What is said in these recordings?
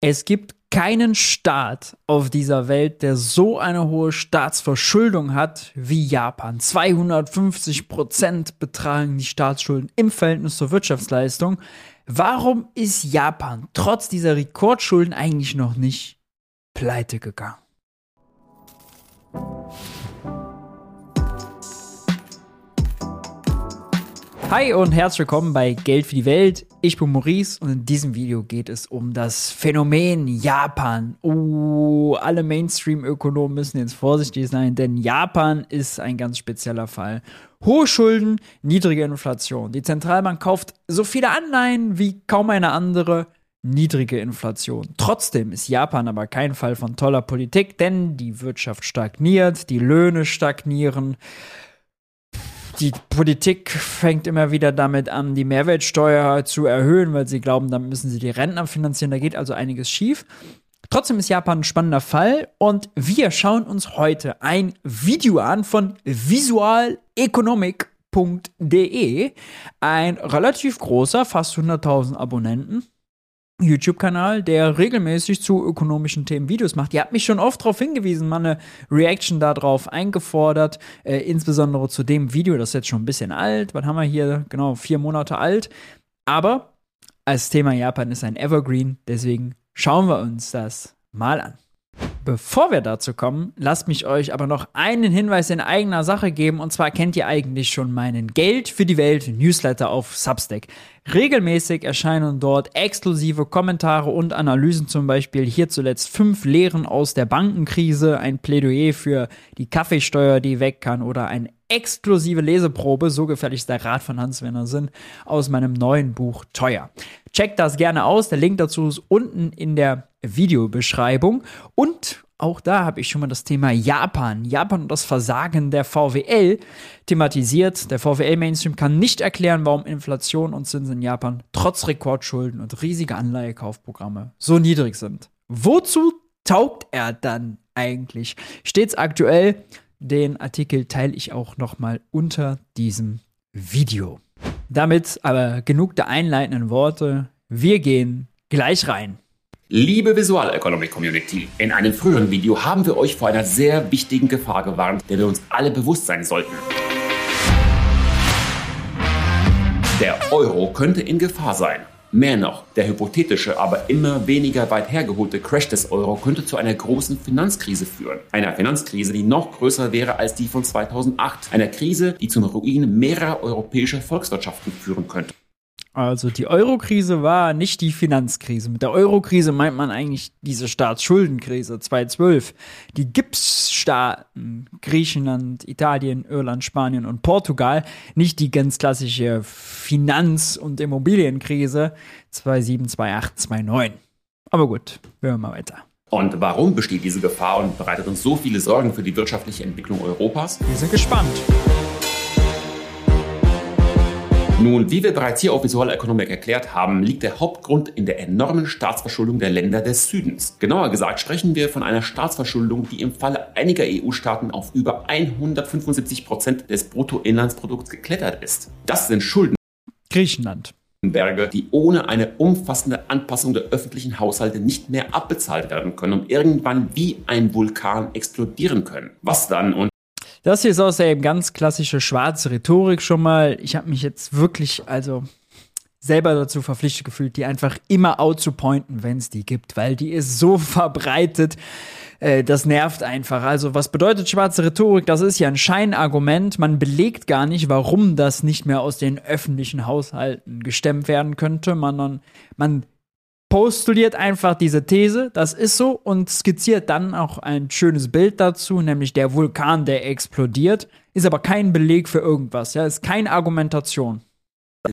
Es gibt keinen Staat auf dieser Welt, der so eine hohe Staatsverschuldung hat wie Japan. 250 Prozent betragen die Staatsschulden im Verhältnis zur Wirtschaftsleistung. Warum ist Japan trotz dieser Rekordschulden eigentlich noch nicht pleite gegangen? Hi und herzlich willkommen bei Geld für die Welt. Ich bin Maurice und in diesem Video geht es um das Phänomen Japan. Oh, alle Mainstream-Ökonomen müssen jetzt vorsichtig sein, denn Japan ist ein ganz spezieller Fall. Hohe Schulden, niedrige Inflation. Die Zentralbank kauft so viele Anleihen wie kaum eine andere. Niedrige Inflation. Trotzdem ist Japan aber kein Fall von toller Politik, denn die Wirtschaft stagniert, die Löhne stagnieren die Politik fängt immer wieder damit an, die Mehrwertsteuer zu erhöhen, weil sie glauben, damit müssen sie die Rentner finanzieren. Da geht also einiges schief. Trotzdem ist Japan ein spannender Fall und wir schauen uns heute ein Video an von visualeconomic.de. Ein relativ großer, fast 100.000 Abonnenten. YouTube-Kanal, der regelmäßig zu ökonomischen Themen Videos macht. Ihr habt mich schon oft darauf hingewiesen, mal eine Reaction darauf eingefordert, äh, insbesondere zu dem Video, das ist jetzt schon ein bisschen alt. Was haben wir hier? Genau, vier Monate alt. Aber als Thema Japan ist ein Evergreen, deswegen schauen wir uns das mal an. Bevor wir dazu kommen, lasst mich euch aber noch einen Hinweis in eigener Sache geben. Und zwar kennt ihr eigentlich schon meinen Geld für die Welt Newsletter auf Substack. Regelmäßig erscheinen dort exklusive Kommentare und Analysen, zum Beispiel hier zuletzt fünf Lehren aus der Bankenkrise, ein Plädoyer für die Kaffeesteuer, die weg kann, oder eine exklusive Leseprobe, so gefällig ist der Rat von Hans-Werner Sinn, aus meinem neuen Buch Teuer. Checkt das gerne aus, der Link dazu ist unten in der Videobeschreibung. Und auch da habe ich schon mal das Thema Japan. Japan und das Versagen der VWL thematisiert. Der VWL-Mainstream kann nicht erklären, warum Inflation und Zinsen in Japan trotz Rekordschulden und riesiger Anleihekaufprogramme so niedrig sind. Wozu taugt er dann eigentlich? Stets aktuell. Den Artikel teile ich auch noch mal unter diesem Video. Damit aber genug der einleitenden Worte. Wir gehen gleich rein. Liebe Visual Economic Community, in einem früheren Video haben wir euch vor einer sehr wichtigen Gefahr gewarnt, der wir uns alle bewusst sein sollten. Der Euro könnte in Gefahr sein. Mehr noch, der hypothetische, aber immer weniger weit hergeholte Crash des Euro könnte zu einer großen Finanzkrise führen. Einer Finanzkrise, die noch größer wäre als die von 2008. Einer Krise, die zum Ruin mehrerer europäischer Volkswirtschaften führen könnte. Also die Euro-Krise war nicht die Finanzkrise. Mit der Euro-Krise meint man eigentlich diese Staatsschuldenkrise 2012. Die Gipsstaaten Griechenland, Italien, Irland, Spanien und Portugal, nicht die ganz klassische Finanz- und Immobilienkrise 2007, 2008, 2009. Aber gut, hören wir mal weiter. Und warum besteht diese Gefahr und bereitet uns so viele Sorgen für die wirtschaftliche Entwicklung Europas? Wir sind gespannt. Nun, wie wir bereits hier auf Visual Economic erklärt haben, liegt der Hauptgrund in der enormen Staatsverschuldung der Länder des Südens. Genauer gesagt sprechen wir von einer Staatsverschuldung, die im Falle einiger EU-Staaten auf über 175 Prozent des Bruttoinlandsprodukts geklettert ist. Das sind Schulden. Griechenland. Berge, die ohne eine umfassende Anpassung der öffentlichen Haushalte nicht mehr abbezahlt werden können und irgendwann wie ein Vulkan explodieren können. Was dann das hier ist auch eben ganz klassische schwarze Rhetorik schon mal. Ich habe mich jetzt wirklich, also selber dazu verpflichtet gefühlt, die einfach immer out zu pointen, wenn es die gibt, weil die ist so verbreitet. Äh, das nervt einfach. Also, was bedeutet schwarze Rhetorik? Das ist ja ein Scheinargument. Man belegt gar nicht, warum das nicht mehr aus den öffentlichen Haushalten gestemmt werden könnte. Man, man postuliert einfach diese These, das ist so, und skizziert dann auch ein schönes Bild dazu, nämlich der Vulkan, der explodiert, ist aber kein Beleg für irgendwas, ja, ist keine Argumentation.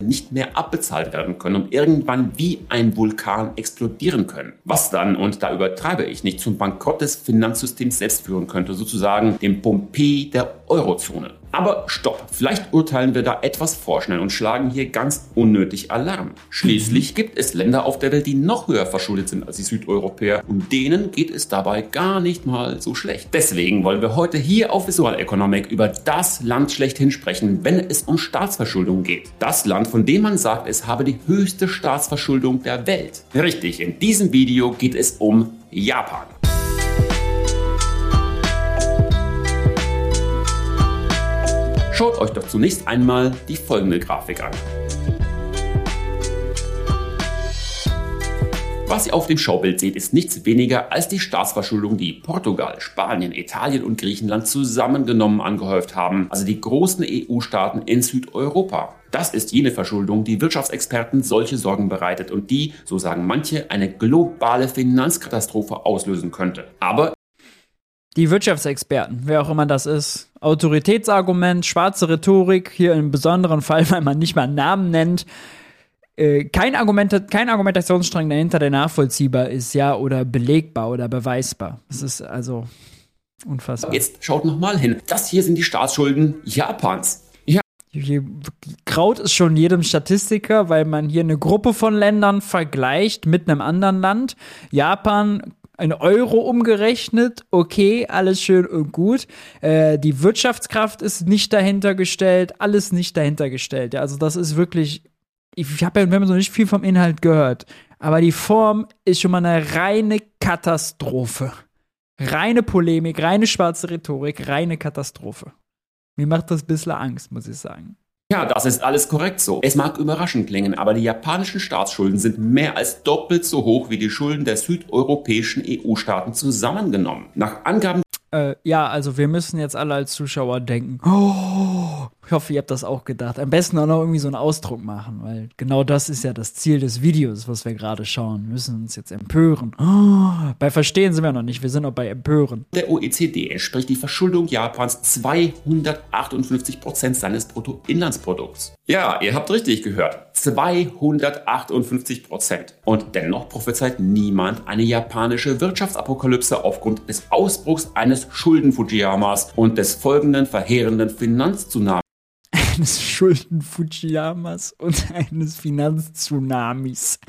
Nicht mehr abbezahlt werden können und irgendwann wie ein Vulkan explodieren können. Was dann, und da übertreibe ich nicht, zum Bankrott des Finanzsystems selbst führen könnte, sozusagen dem Pompeii der Eurozone. Aber stopp, vielleicht urteilen wir da etwas vorschnell und schlagen hier ganz unnötig Alarm. Schließlich gibt es Länder auf der Welt, die noch höher verschuldet sind als die Südeuropäer und denen geht es dabei gar nicht mal so schlecht. Deswegen wollen wir heute hier auf Visual Economic über das Land schlechthin sprechen, wenn es um Staatsverschuldung geht. Das Land, von dem man sagt, es habe die höchste Staatsverschuldung der Welt. Richtig, in diesem Video geht es um Japan. Schaut euch doch zunächst einmal die folgende Grafik an. Was ihr auf dem Schaubild seht, ist nichts weniger als die Staatsverschuldung, die Portugal, Spanien, Italien und Griechenland zusammengenommen angehäuft haben, also die großen EU-Staaten in Südeuropa. Das ist jene Verschuldung, die Wirtschaftsexperten solche Sorgen bereitet und die, so sagen manche, eine globale Finanzkatastrophe auslösen könnte. Aber die Wirtschaftsexperten, wer auch immer das ist. Autoritätsargument, schwarze Rhetorik, hier im besonderen Fall, weil man nicht mal Namen nennt. Äh, kein, Argument, kein Argumentationsstrang dahinter, der nachvollziehbar ist, ja, oder belegbar oder beweisbar. Das ist also unfassbar. Jetzt schaut nochmal hin. Das hier sind die Staatsschulden Japans. Ja. Kraut ist schon jedem Statistiker, weil man hier eine Gruppe von Ländern vergleicht mit einem anderen Land. Japan ein Euro umgerechnet, okay, alles schön und gut. Äh, die Wirtschaftskraft ist nicht dahinter gestellt, alles nicht dahinter gestellt. Ja, also das ist wirklich, ich habe ja, wir haben so nicht viel vom Inhalt gehört, aber die Form ist schon mal eine reine Katastrophe. Reine Polemik, reine schwarze Rhetorik, reine Katastrophe. Mir macht das ein bisschen Angst, muss ich sagen. Ja, das ist alles korrekt so. Es mag überraschend klingen, aber die japanischen Staatsschulden sind mehr als doppelt so hoch wie die Schulden der südeuropäischen EU-Staaten zusammengenommen. Nach Angaben äh, ja, also wir müssen jetzt alle als Zuschauer denken, oh, ich hoffe, ihr habt das auch gedacht. Am besten auch noch irgendwie so einen Ausdruck machen, weil genau das ist ja das Ziel des Videos, was wir gerade schauen. Wir müssen uns jetzt empören. Oh, bei Verstehen sind wir noch nicht, wir sind noch bei Empören. Der OECD entspricht die Verschuldung Japans 258 Prozent seines Bruttoinlandsprodukts. Ja, ihr habt richtig gehört. 258 Prozent. Und dennoch prophezeit niemand eine japanische Wirtschaftsapokalypse aufgrund des Ausbruchs eines Schulden-Fujiyamas und des folgenden verheerenden Finanztsunamis eines Schulden-Fujiyamas und eines Finanztsunamis.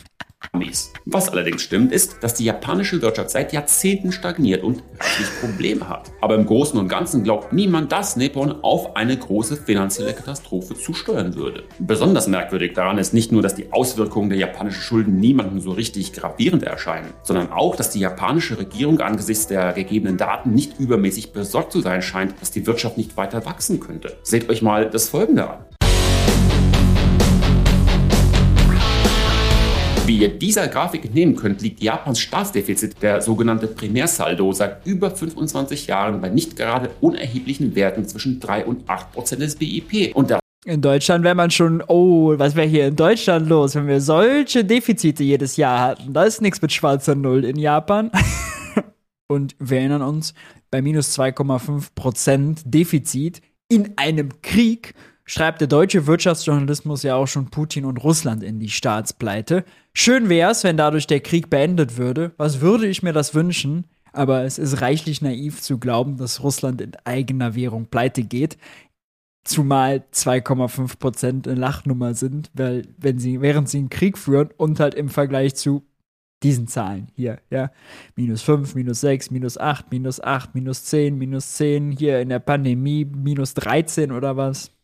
Was allerdings stimmt, ist, dass die japanische Wirtschaft seit Jahrzehnten stagniert und wirklich Probleme hat. Aber im Großen und Ganzen glaubt niemand, dass Nippon auf eine große finanzielle Katastrophe zusteuern würde. Besonders merkwürdig daran ist nicht nur, dass die Auswirkungen der japanischen Schulden niemandem so richtig gravierend erscheinen, sondern auch, dass die japanische Regierung angesichts der gegebenen Daten nicht übermäßig besorgt zu sein scheint, dass die Wirtschaft nicht weiter wachsen könnte. Seht euch mal das Folgende an. Wie ihr dieser Grafik entnehmen könnt, liegt Japans Staatsdefizit, der sogenannte Primärsaldo, seit über 25 Jahren bei nicht gerade unerheblichen Werten zwischen 3 und 8 Prozent des BIP. Und das in Deutschland wäre man schon, oh, was wäre hier in Deutschland los, wenn wir solche Defizite jedes Jahr hatten? Da ist nichts mit schwarzer Null in Japan. Und wir erinnern uns, bei minus 2,5 Prozent Defizit in einem Krieg schreibt der deutsche Wirtschaftsjournalismus ja auch schon Putin und Russland in die Staatspleite. Schön wär's, wenn dadurch der Krieg beendet würde. Was würde ich mir das wünschen? Aber es ist reichlich naiv zu glauben, dass Russland in eigener Währung pleite geht. Zumal 2,5 Prozent eine Lachnummer sind, weil, wenn sie, während sie einen Krieg führen und halt im Vergleich zu diesen Zahlen hier, ja. Minus 5, minus 6, minus 8, minus 8, minus 10, minus 10, hier in der Pandemie minus 13 oder was.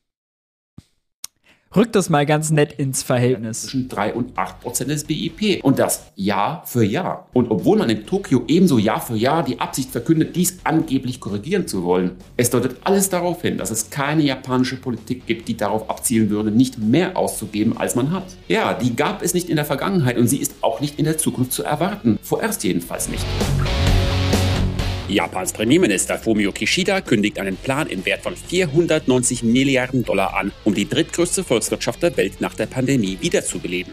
Rückt das mal ganz nett ins Verhältnis. Zwischen 3 und 8 Prozent des BIP. Und das Jahr für Jahr. Und obwohl man in Tokio ebenso Jahr für Jahr die Absicht verkündet, dies angeblich korrigieren zu wollen, es deutet alles darauf hin, dass es keine japanische Politik gibt, die darauf abzielen würde, nicht mehr auszugeben, als man hat. Ja, die gab es nicht in der Vergangenheit und sie ist auch nicht in der Zukunft zu erwarten. Vorerst jedenfalls nicht. Japans Premierminister Fumio Kishida kündigt einen Plan im Wert von 490 Milliarden Dollar an, um die drittgrößte Volkswirtschaft der Welt nach der Pandemie wiederzubeleben.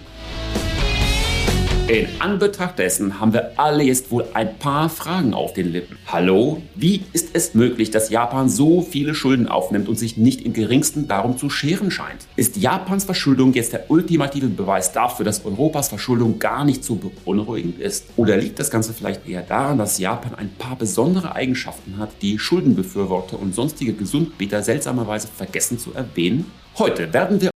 In Anbetracht dessen haben wir alle jetzt wohl ein paar Fragen auf den Lippen. Hallo? Wie ist es möglich, dass Japan so viele Schulden aufnimmt und sich nicht im geringsten darum zu scheren scheint? Ist Japans Verschuldung jetzt der ultimative Beweis dafür, dass Europas Verschuldung gar nicht so beunruhigend ist? Oder liegt das Ganze vielleicht eher daran, dass Japan ein paar besondere Eigenschaften hat, die Schuldenbefürworter und sonstige Gesundbeter seltsamerweise vergessen zu erwähnen? Heute werden wir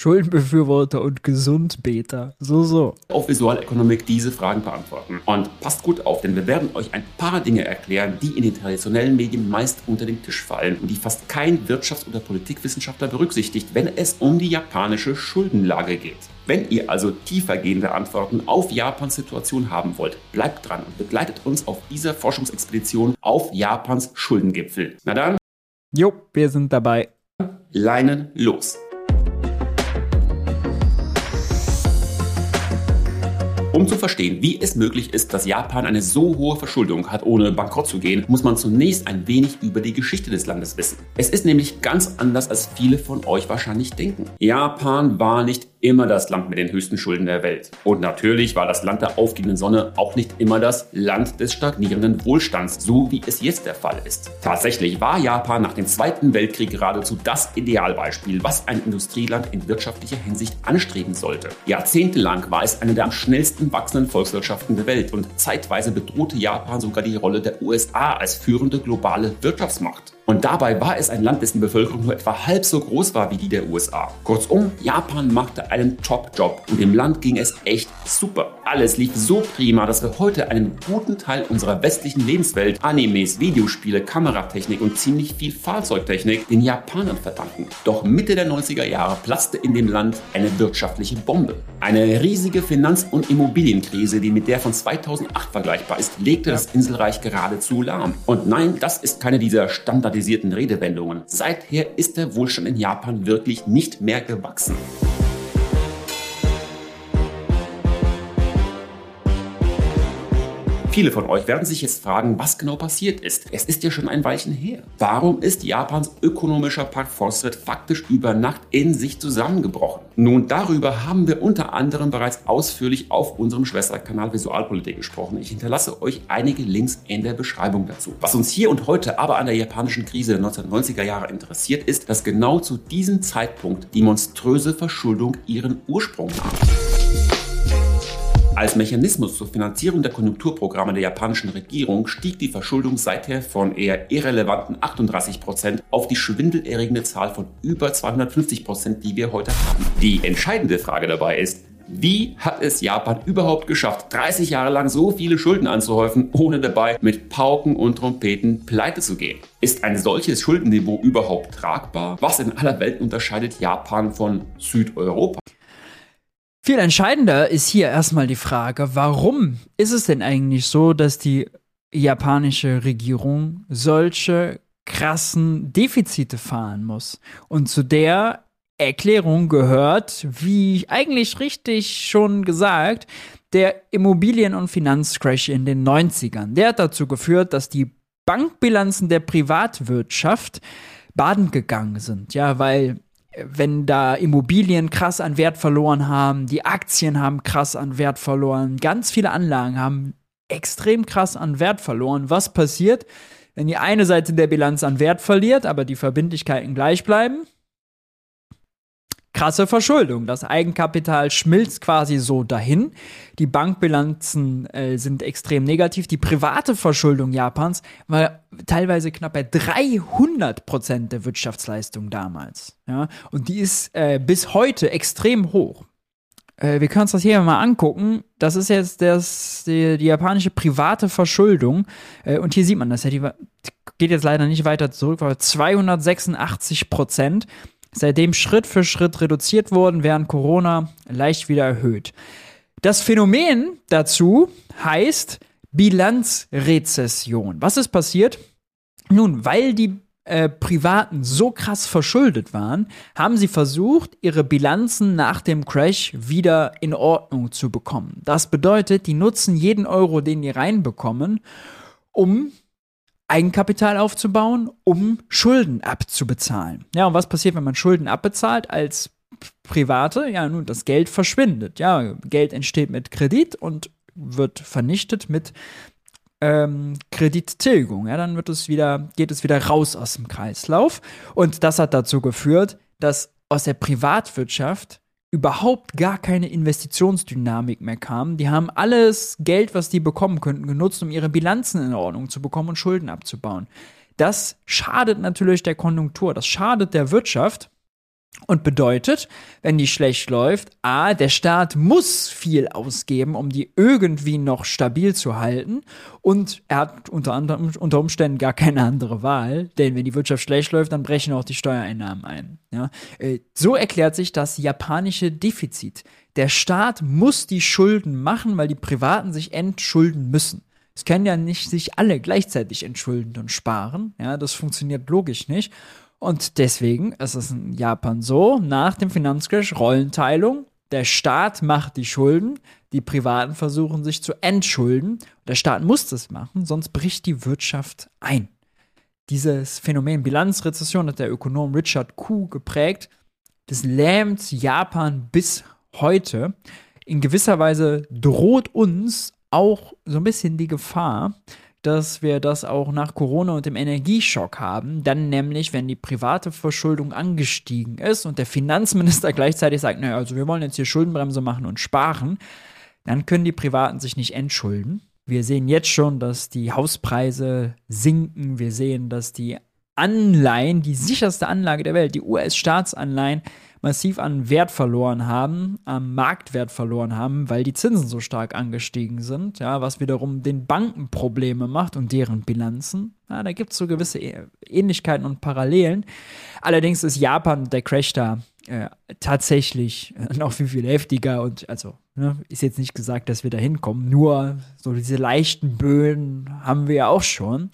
Schuldenbefürworter und Gesundbeter. So, so. auf Visualökonomik diese Fragen beantworten. Und passt gut auf, denn wir werden euch ein paar Dinge erklären, die in den traditionellen Medien meist unter den Tisch fallen und die fast kein Wirtschafts- oder Politikwissenschaftler berücksichtigt, wenn es um die japanische Schuldenlage geht. Wenn ihr also tiefergehende Antworten auf Japans Situation haben wollt, bleibt dran und begleitet uns auf dieser Forschungsexpedition auf Japans Schuldengipfel. Na dann, Jo, wir sind dabei. Leinen los! Um zu verstehen, wie es möglich ist, dass Japan eine so hohe Verschuldung hat, ohne bankrott zu gehen, muss man zunächst ein wenig über die Geschichte des Landes wissen. Es ist nämlich ganz anders, als viele von euch wahrscheinlich denken. Japan war nicht immer das Land mit den höchsten Schulden der Welt. Und natürlich war das Land der aufgehenden Sonne auch nicht immer das Land des stagnierenden Wohlstands, so wie es jetzt der Fall ist. Tatsächlich war Japan nach dem Zweiten Weltkrieg geradezu das Idealbeispiel, was ein Industrieland in wirtschaftlicher Hinsicht anstreben sollte. Jahrzehntelang war es eine der am schnellsten wachsenden Volkswirtschaften der Welt und zeitweise bedrohte Japan sogar die Rolle der USA als führende globale Wirtschaftsmacht. Und dabei war es ein Land, dessen Bevölkerung nur etwa halb so groß war wie die der USA. Kurzum, Japan machte einen Top-Job und dem Land ging es echt super. Alles lief so prima, dass wir heute einen guten Teil unserer westlichen Lebenswelt, Animes, Videospiele, Kameratechnik und ziemlich viel Fahrzeugtechnik den Japanern verdanken. Doch Mitte der 90er Jahre platzte in dem Land eine wirtschaftliche Bombe. Eine riesige Finanz- und Immobilienkrise, die mit der von 2008 vergleichbar ist, legte das Inselreich geradezu lahm. Und nein, das ist keine dieser standardisierten Redewendungen. Seither ist der Wohlstand in Japan wirklich nicht mehr gewachsen. Viele von euch werden sich jetzt fragen, was genau passiert ist. Es ist ja schon ein Weilchen her. Warum ist Japans ökonomischer Pakt Fortschritt faktisch über Nacht in sich zusammengebrochen? Nun, darüber haben wir unter anderem bereits ausführlich auf unserem Schwesterkanal Visualpolitik gesprochen. Ich hinterlasse euch einige Links in der Beschreibung dazu. Was uns hier und heute aber an der japanischen Krise der 1990er Jahre interessiert, ist, dass genau zu diesem Zeitpunkt die monströse Verschuldung ihren Ursprung nahm. Als Mechanismus zur Finanzierung der Konjunkturprogramme der japanischen Regierung stieg die Verschuldung seither von eher irrelevanten 38 Prozent auf die schwindelerregende Zahl von über 250 Prozent, die wir heute haben. Die entscheidende Frage dabei ist, wie hat es Japan überhaupt geschafft, 30 Jahre lang so viele Schulden anzuhäufen, ohne dabei mit Pauken und Trompeten pleite zu gehen? Ist ein solches Schuldenniveau überhaupt tragbar? Was in aller Welt unterscheidet Japan von Südeuropa? Viel entscheidender ist hier erstmal die Frage, warum ist es denn eigentlich so, dass die japanische Regierung solche krassen Defizite fahren muss? Und zu der Erklärung gehört, wie eigentlich richtig schon gesagt, der Immobilien- und Finanzcrash in den 90ern. Der hat dazu geführt, dass die Bankbilanzen der Privatwirtschaft baden gegangen sind. Ja, weil wenn da Immobilien krass an Wert verloren haben, die Aktien haben krass an Wert verloren, ganz viele Anlagen haben extrem krass an Wert verloren. Was passiert, wenn die eine Seite der Bilanz an Wert verliert, aber die Verbindlichkeiten gleich bleiben? Krasse Verschuldung. Das Eigenkapital schmilzt quasi so dahin. Die Bankbilanzen äh, sind extrem negativ. Die private Verschuldung Japans war teilweise knapp bei 300 Prozent der Wirtschaftsleistung damals. Ja? Und die ist äh, bis heute extrem hoch. Äh, wir können uns das hier mal angucken. Das ist jetzt das, die, die japanische private Verschuldung. Äh, und hier sieht man das ja. Die geht jetzt leider nicht weiter zurück, aber 286 Prozent seitdem Schritt für Schritt reduziert wurden, während Corona leicht wieder erhöht. Das Phänomen dazu heißt Bilanzrezession. Was ist passiert? Nun, weil die äh, Privaten so krass verschuldet waren, haben sie versucht, ihre Bilanzen nach dem Crash wieder in Ordnung zu bekommen. Das bedeutet, die nutzen jeden Euro, den die reinbekommen, um Eigenkapital aufzubauen, um Schulden abzubezahlen. Ja, und was passiert, wenn man Schulden abbezahlt? Als Private, ja, nun, das Geld verschwindet. Ja, Geld entsteht mit Kredit und wird vernichtet mit ähm, Kredittilgung. Ja, dann wird es wieder, geht es wieder raus aus dem Kreislauf. Und das hat dazu geführt, dass aus der Privatwirtschaft überhaupt gar keine Investitionsdynamik mehr kam. Die haben alles Geld, was die bekommen könnten, genutzt, um ihre Bilanzen in Ordnung zu bekommen und Schulden abzubauen. Das schadet natürlich der Konjunktur, das schadet der Wirtschaft und bedeutet, wenn die schlecht läuft, a, der Staat muss viel ausgeben, um die irgendwie noch stabil zu halten. Und er hat unter, anderem, unter Umständen gar keine andere Wahl, denn wenn die Wirtschaft schlecht läuft, dann brechen auch die Steuereinnahmen ein. Ja? Äh, so erklärt sich das japanische Defizit. Der Staat muss die Schulden machen, weil die Privaten sich entschulden müssen. Es können ja nicht sich alle gleichzeitig entschulden und sparen. Ja, das funktioniert logisch nicht. Und deswegen ist es in Japan so, nach dem Finanzcrash Rollenteilung, der Staat macht die Schulden, die Privaten versuchen sich zu entschulden. Der Staat muss das machen, sonst bricht die Wirtschaft ein. Dieses Phänomen Bilanzrezession hat der Ökonom Richard Kuh geprägt. Das lähmt Japan bis heute. In gewisser Weise droht uns auch so ein bisschen die Gefahr, dass wir das auch nach Corona und dem Energieschock haben. Dann nämlich, wenn die private Verschuldung angestiegen ist und der Finanzminister gleichzeitig sagt, naja, also wir wollen jetzt hier Schuldenbremse machen und sparen, dann können die Privaten sich nicht entschulden. Wir sehen jetzt schon, dass die Hauspreise sinken. Wir sehen, dass die Anleihen, die sicherste Anlage der Welt, die US-Staatsanleihen, massiv an Wert verloren haben, am Marktwert verloren haben, weil die Zinsen so stark angestiegen sind, ja, was wiederum den Banken Probleme macht und deren Bilanzen. Ja, da gibt es so gewisse Ähnlichkeiten und Parallelen. Allerdings ist Japan der Crash da äh, tatsächlich äh, noch viel, viel heftiger und also ne, ist jetzt nicht gesagt, dass wir da hinkommen, nur so diese leichten Böen haben wir ja auch schon.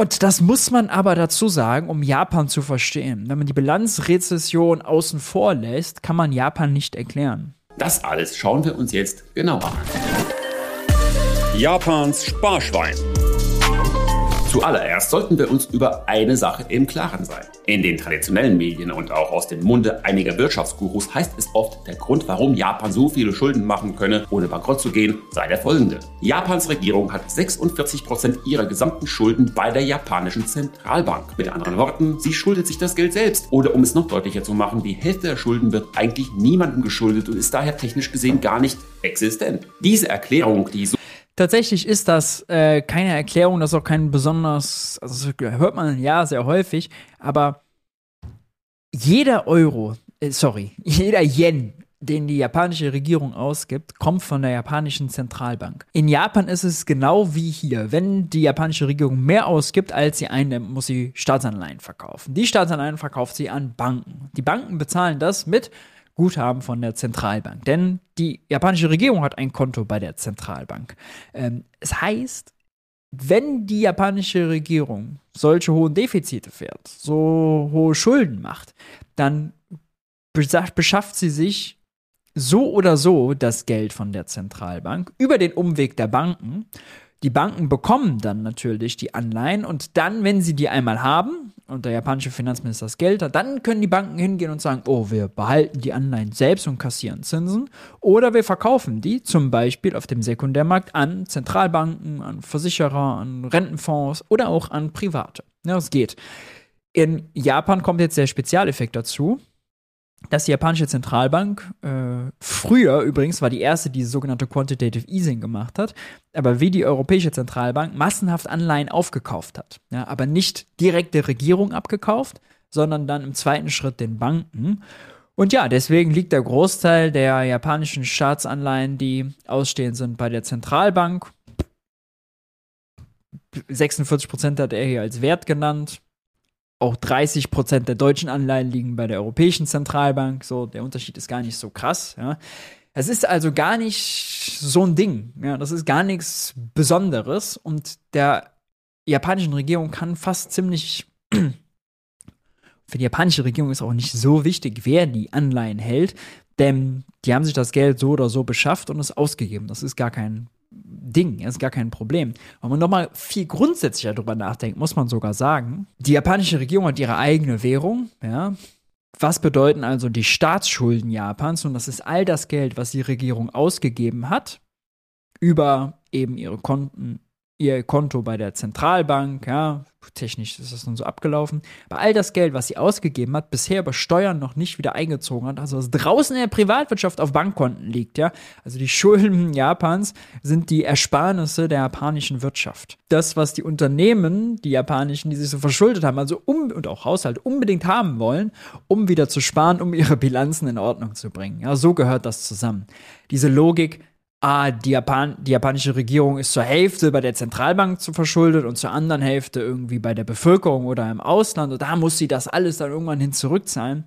Und das muss man aber dazu sagen, um Japan zu verstehen. Wenn man die Bilanzrezession außen vor lässt, kann man Japan nicht erklären. Das alles schauen wir uns jetzt genauer an. Japans Sparschwein. Zuallererst sollten wir uns über eine Sache im Klaren sein. In den traditionellen Medien und auch aus dem Munde einiger Wirtschaftsgurus heißt es oft, der Grund, warum Japan so viele Schulden machen könne, ohne bankrott zu gehen, sei der folgende. Japans Regierung hat 46 Prozent ihrer gesamten Schulden bei der japanischen Zentralbank. Mit anderen Worten, sie schuldet sich das Geld selbst. Oder um es noch deutlicher zu machen, die Hälfte der Schulden wird eigentlich niemandem geschuldet und ist daher technisch gesehen gar nicht existent. Diese Erklärung, die so Tatsächlich ist das äh, keine Erklärung, das ist auch kein besonders, also hört man ja sehr häufig, aber jeder Euro, äh, sorry, jeder Yen, den die japanische Regierung ausgibt, kommt von der japanischen Zentralbank. In Japan ist es genau wie hier. Wenn die japanische Regierung mehr ausgibt, als sie einnimmt, muss sie Staatsanleihen verkaufen. Die Staatsanleihen verkauft sie an Banken. Die Banken bezahlen das mit Guthaben von der Zentralbank. Denn die japanische Regierung hat ein Konto bei der Zentralbank. Ähm, es heißt, wenn die japanische Regierung solche hohen Defizite fährt, so hohe Schulden macht, dann beschafft sie sich so oder so das Geld von der Zentralbank über den Umweg der Banken. Die Banken bekommen dann natürlich die Anleihen und dann, wenn sie die einmal haben, und der japanische Finanzminister das Geld hat, dann können die Banken hingehen und sagen, oh, wir behalten die Anleihen selbst und kassieren Zinsen. Oder wir verkaufen die zum Beispiel auf dem Sekundärmarkt an Zentralbanken, an Versicherer, an Rentenfonds oder auch an Private. Ja, das geht. In Japan kommt jetzt der Spezialeffekt dazu dass die japanische Zentralbank äh, früher übrigens war die erste, die sogenannte Quantitative Easing gemacht hat, aber wie die Europäische Zentralbank massenhaft Anleihen aufgekauft hat. Ja, aber nicht direkt der Regierung abgekauft, sondern dann im zweiten Schritt den Banken. Und ja, deswegen liegt der Großteil der japanischen Staatsanleihen, die ausstehend sind, bei der Zentralbank. 46 Prozent hat er hier als Wert genannt auch 30 Prozent der deutschen Anleihen liegen bei der Europäischen Zentralbank. So, der Unterschied ist gar nicht so krass. Ja. Es ist also gar nicht so ein Ding. Ja, das ist gar nichts Besonderes. Und der japanischen Regierung kann fast ziemlich. Für die japanische Regierung ist auch nicht so wichtig, wer die Anleihen hält, denn die haben sich das Geld so oder so beschafft und es ausgegeben. Das ist gar kein Ding, ist gar kein Problem. Wenn man nochmal viel grundsätzlicher darüber nachdenkt, muss man sogar sagen, die japanische Regierung hat ihre eigene Währung, ja, Was bedeuten also die Staatsschulden Japans? Und das ist all das Geld, was die Regierung ausgegeben hat, über eben ihre Konten ihr Konto bei der Zentralbank, ja, technisch ist das nun so abgelaufen, aber all das Geld, was sie ausgegeben hat, bisher über Steuern noch nicht wieder eingezogen hat, also was draußen in der Privatwirtschaft auf Bankkonten liegt, ja, also die Schulden Japans sind die Ersparnisse der japanischen Wirtschaft. Das, was die Unternehmen, die japanischen, die sich so verschuldet haben, also um und auch Haushalte unbedingt haben wollen, um wieder zu sparen, um ihre Bilanzen in Ordnung zu bringen. Ja, so gehört das zusammen. Diese Logik ah, die, Japan die japanische Regierung ist zur Hälfte bei der Zentralbank zu verschuldet und zur anderen Hälfte irgendwie bei der Bevölkerung oder im Ausland und da muss sie das alles dann irgendwann hin zurückzahlen.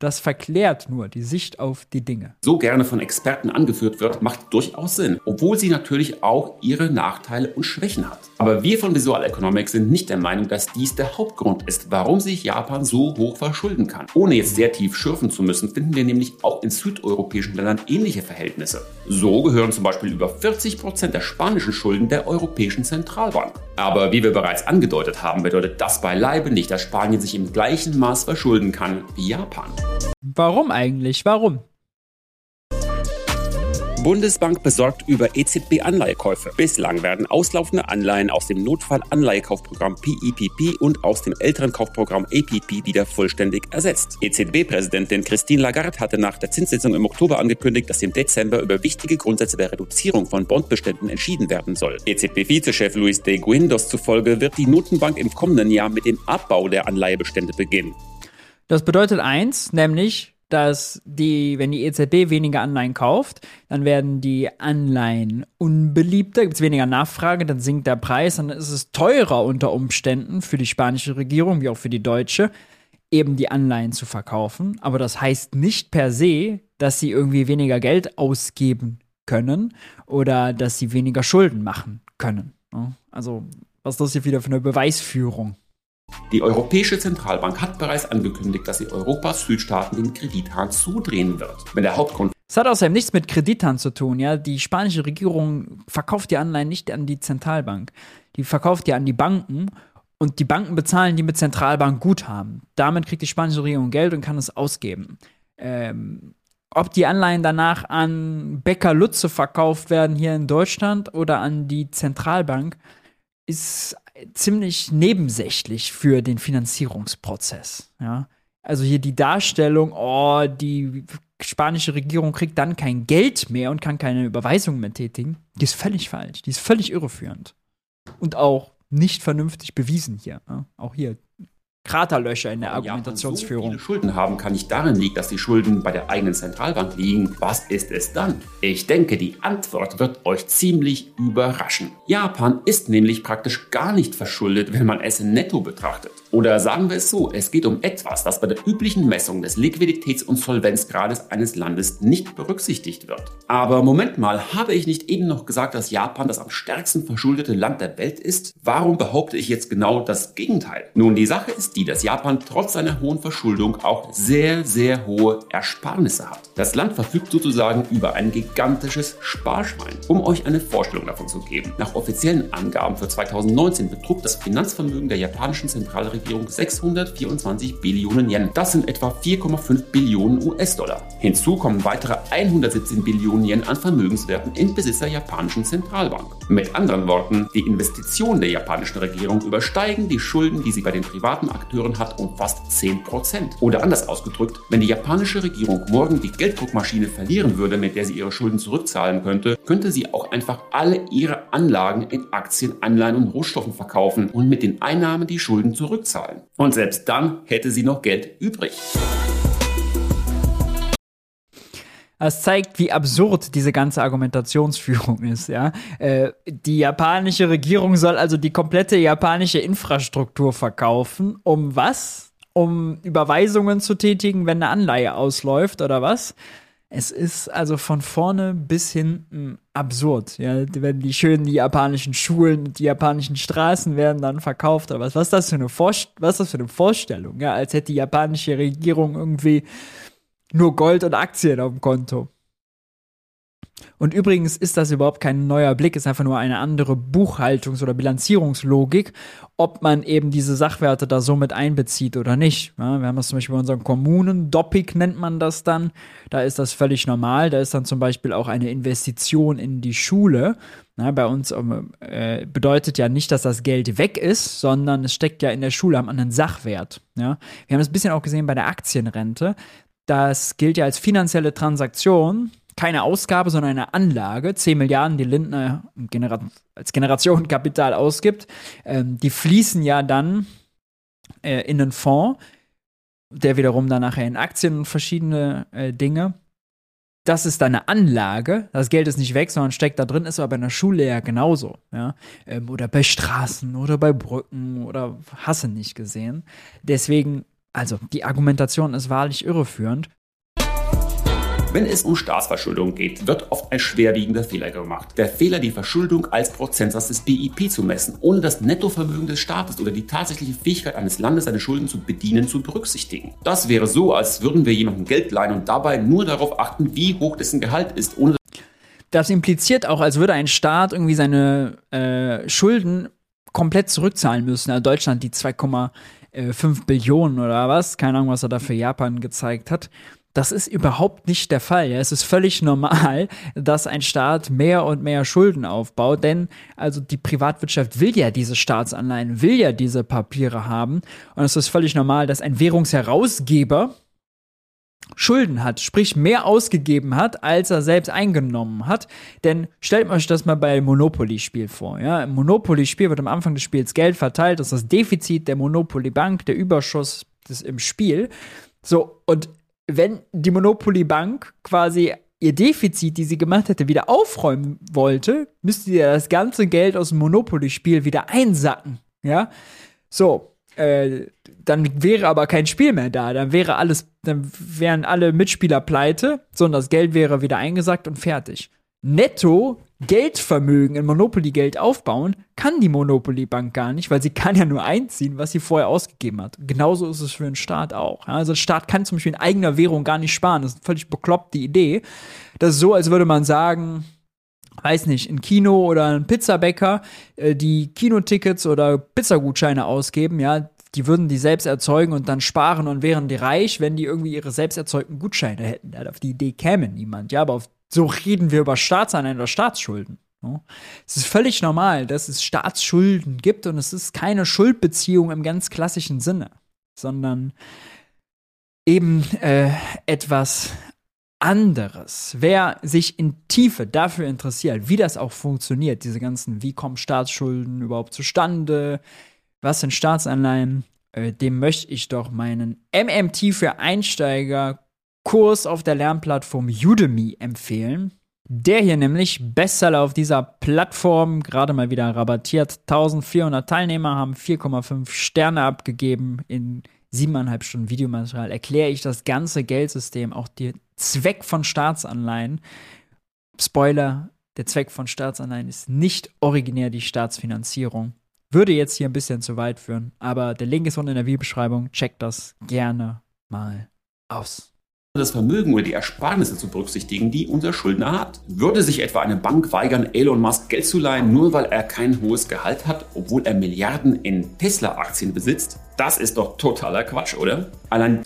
Das verklärt nur die Sicht auf die Dinge. So gerne von Experten angeführt wird, macht durchaus Sinn, obwohl sie natürlich auch ihre Nachteile und Schwächen hat. Aber wir von Visual Economics sind nicht der Meinung, dass dies der Hauptgrund ist, warum sich Japan so hoch verschulden kann. Ohne jetzt sehr tief schürfen zu müssen, finden wir nämlich auch in südeuropäischen Ländern ähnliche Verhältnisse. So gehören zum Beispiel über 40 Prozent der spanischen Schulden der Europäischen Zentralbank. Aber wie wir bereits angedeutet haben, bedeutet das beileibe nicht, dass Spanien sich im gleichen Maß verschulden kann wie Japan. Warum eigentlich? Warum? Bundesbank besorgt über EZB-Anleihekäufe. Bislang werden auslaufende Anleihen aus dem Notfall-Anleihekaufprogramm PEPP und aus dem älteren Kaufprogramm APP wieder vollständig ersetzt. EZB-Präsidentin Christine Lagarde hatte nach der Zinssitzung im Oktober angekündigt, dass im Dezember über wichtige Grundsätze der Reduzierung von Bondbeständen entschieden werden soll. EZB-Vizechef Luis de Guindos zufolge wird die Notenbank im kommenden Jahr mit dem Abbau der Anleihebestände beginnen. Das bedeutet eins, nämlich, dass die, wenn die EZB weniger Anleihen kauft, dann werden die Anleihen unbeliebter, gibt es weniger Nachfrage, dann sinkt der Preis, dann ist es teurer unter Umständen für die spanische Regierung wie auch für die deutsche, eben die Anleihen zu verkaufen. Aber das heißt nicht per se, dass sie irgendwie weniger Geld ausgeben können oder dass sie weniger Schulden machen können. Also, was ist das hier wieder für eine Beweisführung? Die Europäische Zentralbank hat bereits angekündigt, dass sie Europas Südstaaten den Kredithahn zudrehen wird. Wenn der Hauptgrund es hat außerdem nichts mit Kredithahn zu tun, ja. Die spanische Regierung verkauft die Anleihen nicht an die Zentralbank. Die verkauft die an die Banken und die Banken bezahlen die mit Zentralbankguthaben. Damit kriegt die spanische Regierung Geld und kann es ausgeben. Ähm, ob die Anleihen danach an Becker Lutze verkauft werden hier in Deutschland oder an die Zentralbank, ist ziemlich nebensächlich für den Finanzierungsprozess. Ja? Also hier die Darstellung, oh, die spanische Regierung kriegt dann kein Geld mehr und kann keine Überweisung mehr tätigen, die ist völlig falsch. Die ist völlig irreführend. Und auch nicht vernünftig bewiesen hier. Ja? Auch hier Kraterlöcher in der Argumentationsführung. Japan so Schulden haben, kann nicht darin liegen, dass die Schulden bei der eigenen Zentralbank liegen. Was ist es dann? Ich denke, die Antwort wird euch ziemlich überraschen. Japan ist nämlich praktisch gar nicht verschuldet, wenn man es netto betrachtet. Oder sagen wir es so, es geht um etwas, das bei der üblichen Messung des Liquiditäts- und Solvenzgrades eines Landes nicht berücksichtigt wird. Aber Moment mal, habe ich nicht eben noch gesagt, dass Japan das am stärksten verschuldete Land der Welt ist? Warum behaupte ich jetzt genau das Gegenteil? Nun, die Sache ist die, dass Japan trotz seiner hohen Verschuldung auch sehr, sehr hohe Ersparnisse hat. Das Land verfügt sozusagen über ein gigantisches Sparschwein. Um euch eine Vorstellung davon zu geben, nach offiziellen Angaben für 2019 betrug das Finanzvermögen der japanischen Zentralregierung Regierung 624 Billionen Yen. Das sind etwa 4,5 Billionen US-Dollar. Hinzu kommen weitere 117 Billionen Yen an Vermögenswerten im Besitz der japanischen Zentralbank. Mit anderen Worten, die Investitionen der japanischen Regierung übersteigen die Schulden, die sie bei den privaten Akteuren hat, um fast 10%. Oder anders ausgedrückt, wenn die japanische Regierung morgen die Gelddruckmaschine verlieren würde, mit der sie ihre Schulden zurückzahlen könnte, könnte sie auch einfach alle ihre Anlagen in Aktien, Anleihen und Rohstoffen verkaufen und mit den Einnahmen die Schulden zurückzahlen zurückzahlen. Und selbst dann hätte sie noch Geld übrig. Es zeigt, wie absurd diese ganze Argumentationsführung ist, ja. Äh, die japanische Regierung soll also die komplette japanische Infrastruktur verkaufen. Um was? Um Überweisungen zu tätigen, wenn eine Anleihe ausläuft oder was? Es ist also von vorne bis hinten absurd. Ja, wenn die schönen die japanischen Schulen und die japanischen Straßen werden dann verkauft oder was. Was ist das für eine, Vorst was das für eine Vorstellung? Ja, als hätte die japanische Regierung irgendwie nur Gold und Aktien auf dem Konto. Und übrigens ist das überhaupt kein neuer Blick, ist einfach nur eine andere Buchhaltungs- oder Bilanzierungslogik, ob man eben diese Sachwerte da so mit einbezieht oder nicht. Ja, wir haben das zum Beispiel bei unseren Kommunen, Doppik nennt man das dann, da ist das völlig normal, da ist dann zum Beispiel auch eine Investition in die Schule. Ja, bei uns äh, bedeutet ja nicht, dass das Geld weg ist, sondern es steckt ja in der Schule am anderen Sachwert. Ja? Wir haben das ein bisschen auch gesehen bei der Aktienrente. Das gilt ja als finanzielle Transaktion keine Ausgabe, sondern eine Anlage, 10 Milliarden, die Lindner als Generationenkapital ausgibt, ähm, die fließen ja dann äh, in einen Fonds, der wiederum dann nachher in Aktien und verschiedene äh, Dinge. Das ist eine Anlage, das Geld ist nicht weg, sondern steckt da drin, ist aber bei einer Schule ja genauso. Ja? Ähm, oder bei Straßen oder bei Brücken oder hasse nicht gesehen. Deswegen, also die Argumentation ist wahrlich irreführend. Wenn es um Staatsverschuldung geht, wird oft ein schwerwiegender Fehler gemacht. Der Fehler, die Verschuldung als Prozentsatz des BIP zu messen, ohne das Nettovermögen des Staates oder die tatsächliche Fähigkeit eines Landes, seine Schulden zu bedienen, zu berücksichtigen. Das wäre so, als würden wir jemandem Geld leihen und dabei nur darauf achten, wie hoch dessen Gehalt ist, ohne das impliziert auch, als würde ein Staat irgendwie seine äh, Schulden komplett zurückzahlen müssen. Also Deutschland die 2,5 Billionen oder was, keine Ahnung, was er da für Japan gezeigt hat. Das ist überhaupt nicht der Fall. Ja. Es ist völlig normal, dass ein Staat mehr und mehr Schulden aufbaut, denn also die Privatwirtschaft will ja diese Staatsanleihen, will ja diese Papiere haben. Und es ist völlig normal, dass ein Währungsherausgeber Schulden hat, sprich mehr ausgegeben hat, als er selbst eingenommen hat. Denn stellt euch das mal bei Monopoly-Spiel vor. Ja? Im Monopoly-Spiel wird am Anfang des Spiels Geld verteilt, das ist das Defizit der Monopoly-Bank, der Überschuss des, im Spiel. So, und wenn die Monopoly Bank quasi ihr Defizit, die sie gemacht hätte, wieder aufräumen wollte, müsste ja das ganze Geld aus dem Monopoly-Spiel wieder einsacken. Ja, so, äh, dann wäre aber kein Spiel mehr da. Dann wäre alles, dann wären alle Mitspieler pleite, sondern das Geld wäre wieder eingesackt und fertig. Netto Geldvermögen in Monopoly-Geld aufbauen, kann die Monopoly-Bank gar nicht, weil sie kann ja nur einziehen, was sie vorher ausgegeben hat. Genauso ist es für einen Staat auch. Also der Staat kann zum Beispiel in eigener Währung gar nicht sparen. Das ist eine völlig bekloppte Idee. Das ist so, als würde man sagen, weiß nicht, ein Kino oder ein Pizzabäcker, äh, die Kinotickets oder Pizzagutscheine ausgeben, ja, die würden die selbst erzeugen und dann sparen und wären die reich, wenn die irgendwie ihre selbst erzeugten Gutscheine hätten. Auf die Idee käme niemand, ja, aber auf so reden wir über Staatsanleihen oder Staatsschulden. Es ist völlig normal, dass es Staatsschulden gibt und es ist keine Schuldbeziehung im ganz klassischen Sinne, sondern eben äh, etwas anderes. Wer sich in Tiefe dafür interessiert, wie das auch funktioniert, diese ganzen, wie kommen Staatsschulden überhaupt zustande, was sind Staatsanleihen, äh, dem möchte ich doch meinen MMT für Einsteiger Kurs auf der Lernplattform Udemy empfehlen. Der hier nämlich, Bestseller auf dieser Plattform, gerade mal wieder rabattiert. 1400 Teilnehmer haben 4,5 Sterne abgegeben. In siebeneinhalb Stunden Videomaterial erkläre ich das ganze Geldsystem, auch den Zweck von Staatsanleihen. Spoiler, der Zweck von Staatsanleihen ist nicht originär die Staatsfinanzierung. Würde jetzt hier ein bisschen zu weit führen, aber der Link ist unten in der Videobeschreibung. Checkt das gerne mal aus das Vermögen oder die Ersparnisse zu berücksichtigen, die unser Schuldner hat. Würde sich etwa eine Bank weigern, Elon Musk Geld zu leihen, nur weil er kein hohes Gehalt hat, obwohl er Milliarden in Tesla-Aktien besitzt? Das ist doch totaler Quatsch, oder? Allein.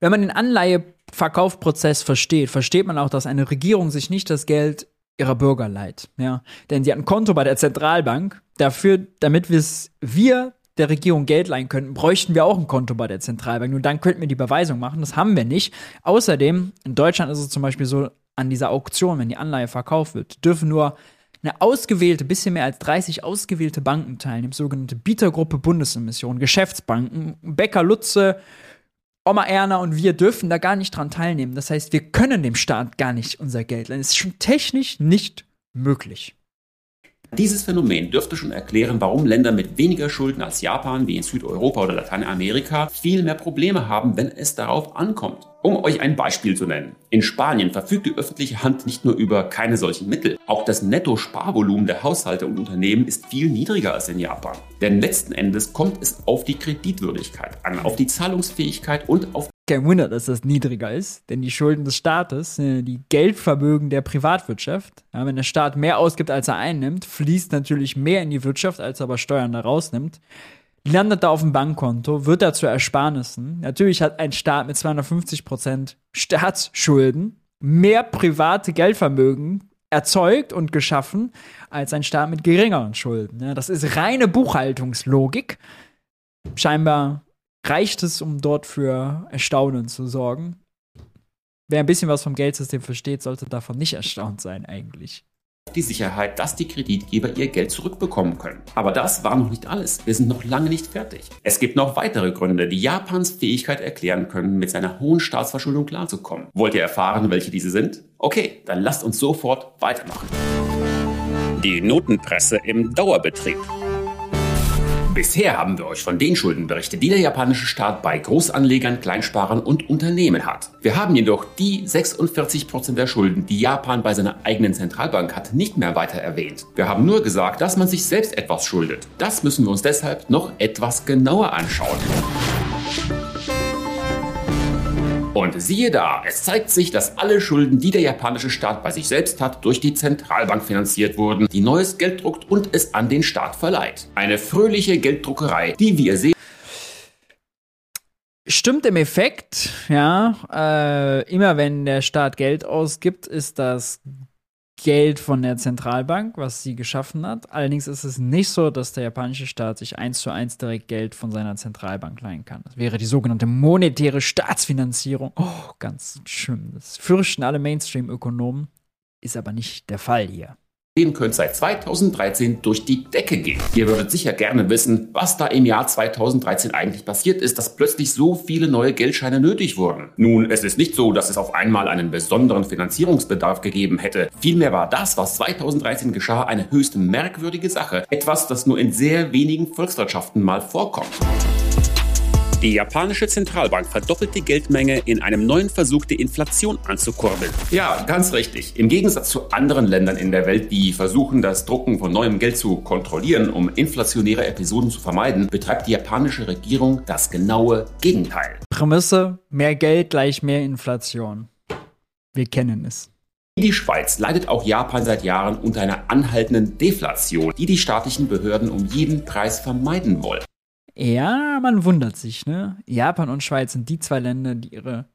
Wenn man den Anleiheverkaufprozess versteht, versteht man auch, dass eine Regierung sich nicht das Geld ihrer Bürger leiht. Ja? Denn sie hat ein Konto bei der Zentralbank dafür, damit wir der Regierung Geld leihen könnten, bräuchten wir auch ein Konto bei der Zentralbank. Nur dann könnten wir die Beweisung machen. Das haben wir nicht. Außerdem, in Deutschland ist es zum Beispiel so, an dieser Auktion, wenn die Anleihe verkauft wird, dürfen nur eine ausgewählte, bisschen mehr als 30 ausgewählte Banken teilnehmen, sogenannte Bietergruppe Bundesemission, Geschäftsbanken, Becker Lutze, Oma Erna und wir dürfen da gar nicht dran teilnehmen. Das heißt, wir können dem Staat gar nicht unser Geld leihen. Es ist schon technisch nicht möglich. Dieses Phänomen dürfte schon erklären, warum Länder mit weniger Schulden als Japan, wie in Südeuropa oder Lateinamerika, viel mehr Probleme haben, wenn es darauf ankommt. Um euch ein Beispiel zu nennen. In Spanien verfügt die öffentliche Hand nicht nur über keine solchen Mittel, auch das Netto-Sparvolumen der Haushalte und Unternehmen ist viel niedriger als in Japan. Denn letzten Endes kommt es auf die Kreditwürdigkeit an, auf die Zahlungsfähigkeit und auf Kein Wunder, dass das niedriger ist, denn die Schulden des Staates, äh, die Geldvermögen der Privatwirtschaft, ja, wenn der Staat mehr ausgibt, als er einnimmt, fließt natürlich mehr in die Wirtschaft, als er aber Steuern da rausnimmt, landet da auf dem Bankkonto, wird da zu Ersparnissen. Natürlich hat ein Staat mit 250 Prozent Staatsschulden mehr private Geldvermögen erzeugt und geschaffen als ein Staat mit geringeren Schulden. Ja, das ist reine Buchhaltungslogik. Scheinbar reicht es, um dort für Erstaunen zu sorgen. Wer ein bisschen was vom Geldsystem versteht, sollte davon nicht erstaunt sein eigentlich die Sicherheit, dass die Kreditgeber ihr Geld zurückbekommen können. Aber das war noch nicht alles. Wir sind noch lange nicht fertig. Es gibt noch weitere Gründe, die Japans Fähigkeit erklären können, mit seiner hohen Staatsverschuldung klarzukommen. Wollt ihr erfahren, welche diese sind? Okay, dann lasst uns sofort weitermachen. Die Notenpresse im Dauerbetrieb. Bisher haben wir euch von den Schulden berichtet, die der japanische Staat bei Großanlegern, Kleinsparern und Unternehmen hat. Wir haben jedoch die 46 Prozent der Schulden, die Japan bei seiner eigenen Zentralbank hat, nicht mehr weiter erwähnt. Wir haben nur gesagt, dass man sich selbst etwas schuldet. Das müssen wir uns deshalb noch etwas genauer anschauen. Und siehe da, es zeigt sich, dass alle Schulden, die der japanische Staat bei sich selbst hat, durch die Zentralbank finanziert wurden, die neues Geld druckt und es an den Staat verleiht. Eine fröhliche Gelddruckerei, die wir sehen. Stimmt im Effekt, ja. Äh, immer wenn der Staat Geld ausgibt, ist das Geld von der Zentralbank, was sie geschaffen hat. Allerdings ist es nicht so, dass der japanische Staat sich eins zu eins direkt Geld von seiner Zentralbank leihen kann. Das wäre die sogenannte monetäre Staatsfinanzierung. Oh, ganz schlimm. Das fürchten alle Mainstream-Ökonomen. Ist aber nicht der Fall hier sehen könnt, seit 2013 durch die Decke geht. Ihr würdet sicher gerne wissen, was da im Jahr 2013 eigentlich passiert ist, dass plötzlich so viele neue Geldscheine nötig wurden. Nun, es ist nicht so, dass es auf einmal einen besonderen Finanzierungsbedarf gegeben hätte. Vielmehr war das, was 2013 geschah, eine höchst merkwürdige Sache. Etwas, das nur in sehr wenigen Volkswirtschaften mal vorkommt. Die japanische Zentralbank verdoppelt die Geldmenge in einem neuen Versuch, die Inflation anzukurbeln. Ja, ganz richtig. Im Gegensatz zu anderen Ländern in der Welt, die versuchen, das Drucken von neuem Geld zu kontrollieren, um inflationäre Episoden zu vermeiden, betreibt die japanische Regierung das genaue Gegenteil. Prämisse, mehr Geld gleich mehr Inflation. Wir kennen es. Wie die Schweiz leidet auch Japan seit Jahren unter einer anhaltenden Deflation, die die staatlichen Behörden um jeden Preis vermeiden wollen. Ja, man wundert sich, ne? Japan und Schweiz sind die zwei Länder, die ihre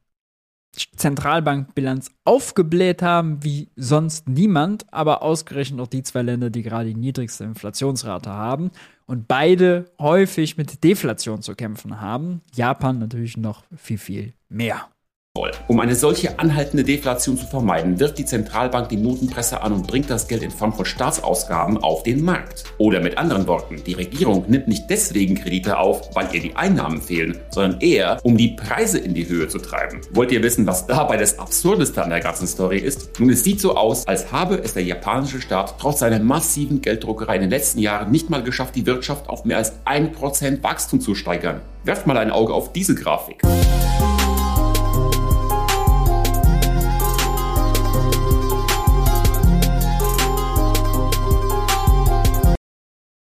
Zentralbankbilanz aufgebläht haben wie sonst niemand, aber ausgerechnet auch die zwei Länder, die gerade die niedrigste Inflationsrate haben und beide häufig mit Deflation zu kämpfen haben. Japan natürlich noch viel, viel mehr. Um eine solche anhaltende Deflation zu vermeiden, wirft die Zentralbank die Notenpresse an und bringt das Geld in Form von Staatsausgaben auf den Markt. Oder mit anderen Worten, die Regierung nimmt nicht deswegen Kredite auf, weil ihr die Einnahmen fehlen, sondern eher, um die Preise in die Höhe zu treiben. Wollt ihr wissen, was dabei das Absurdeste an der ganzen Story ist? Nun, es sieht so aus, als habe es der japanische Staat trotz seiner massiven Gelddruckerei in den letzten Jahren nicht mal geschafft, die Wirtschaft auf mehr als 1% Wachstum zu steigern. Werft mal ein Auge auf diese Grafik.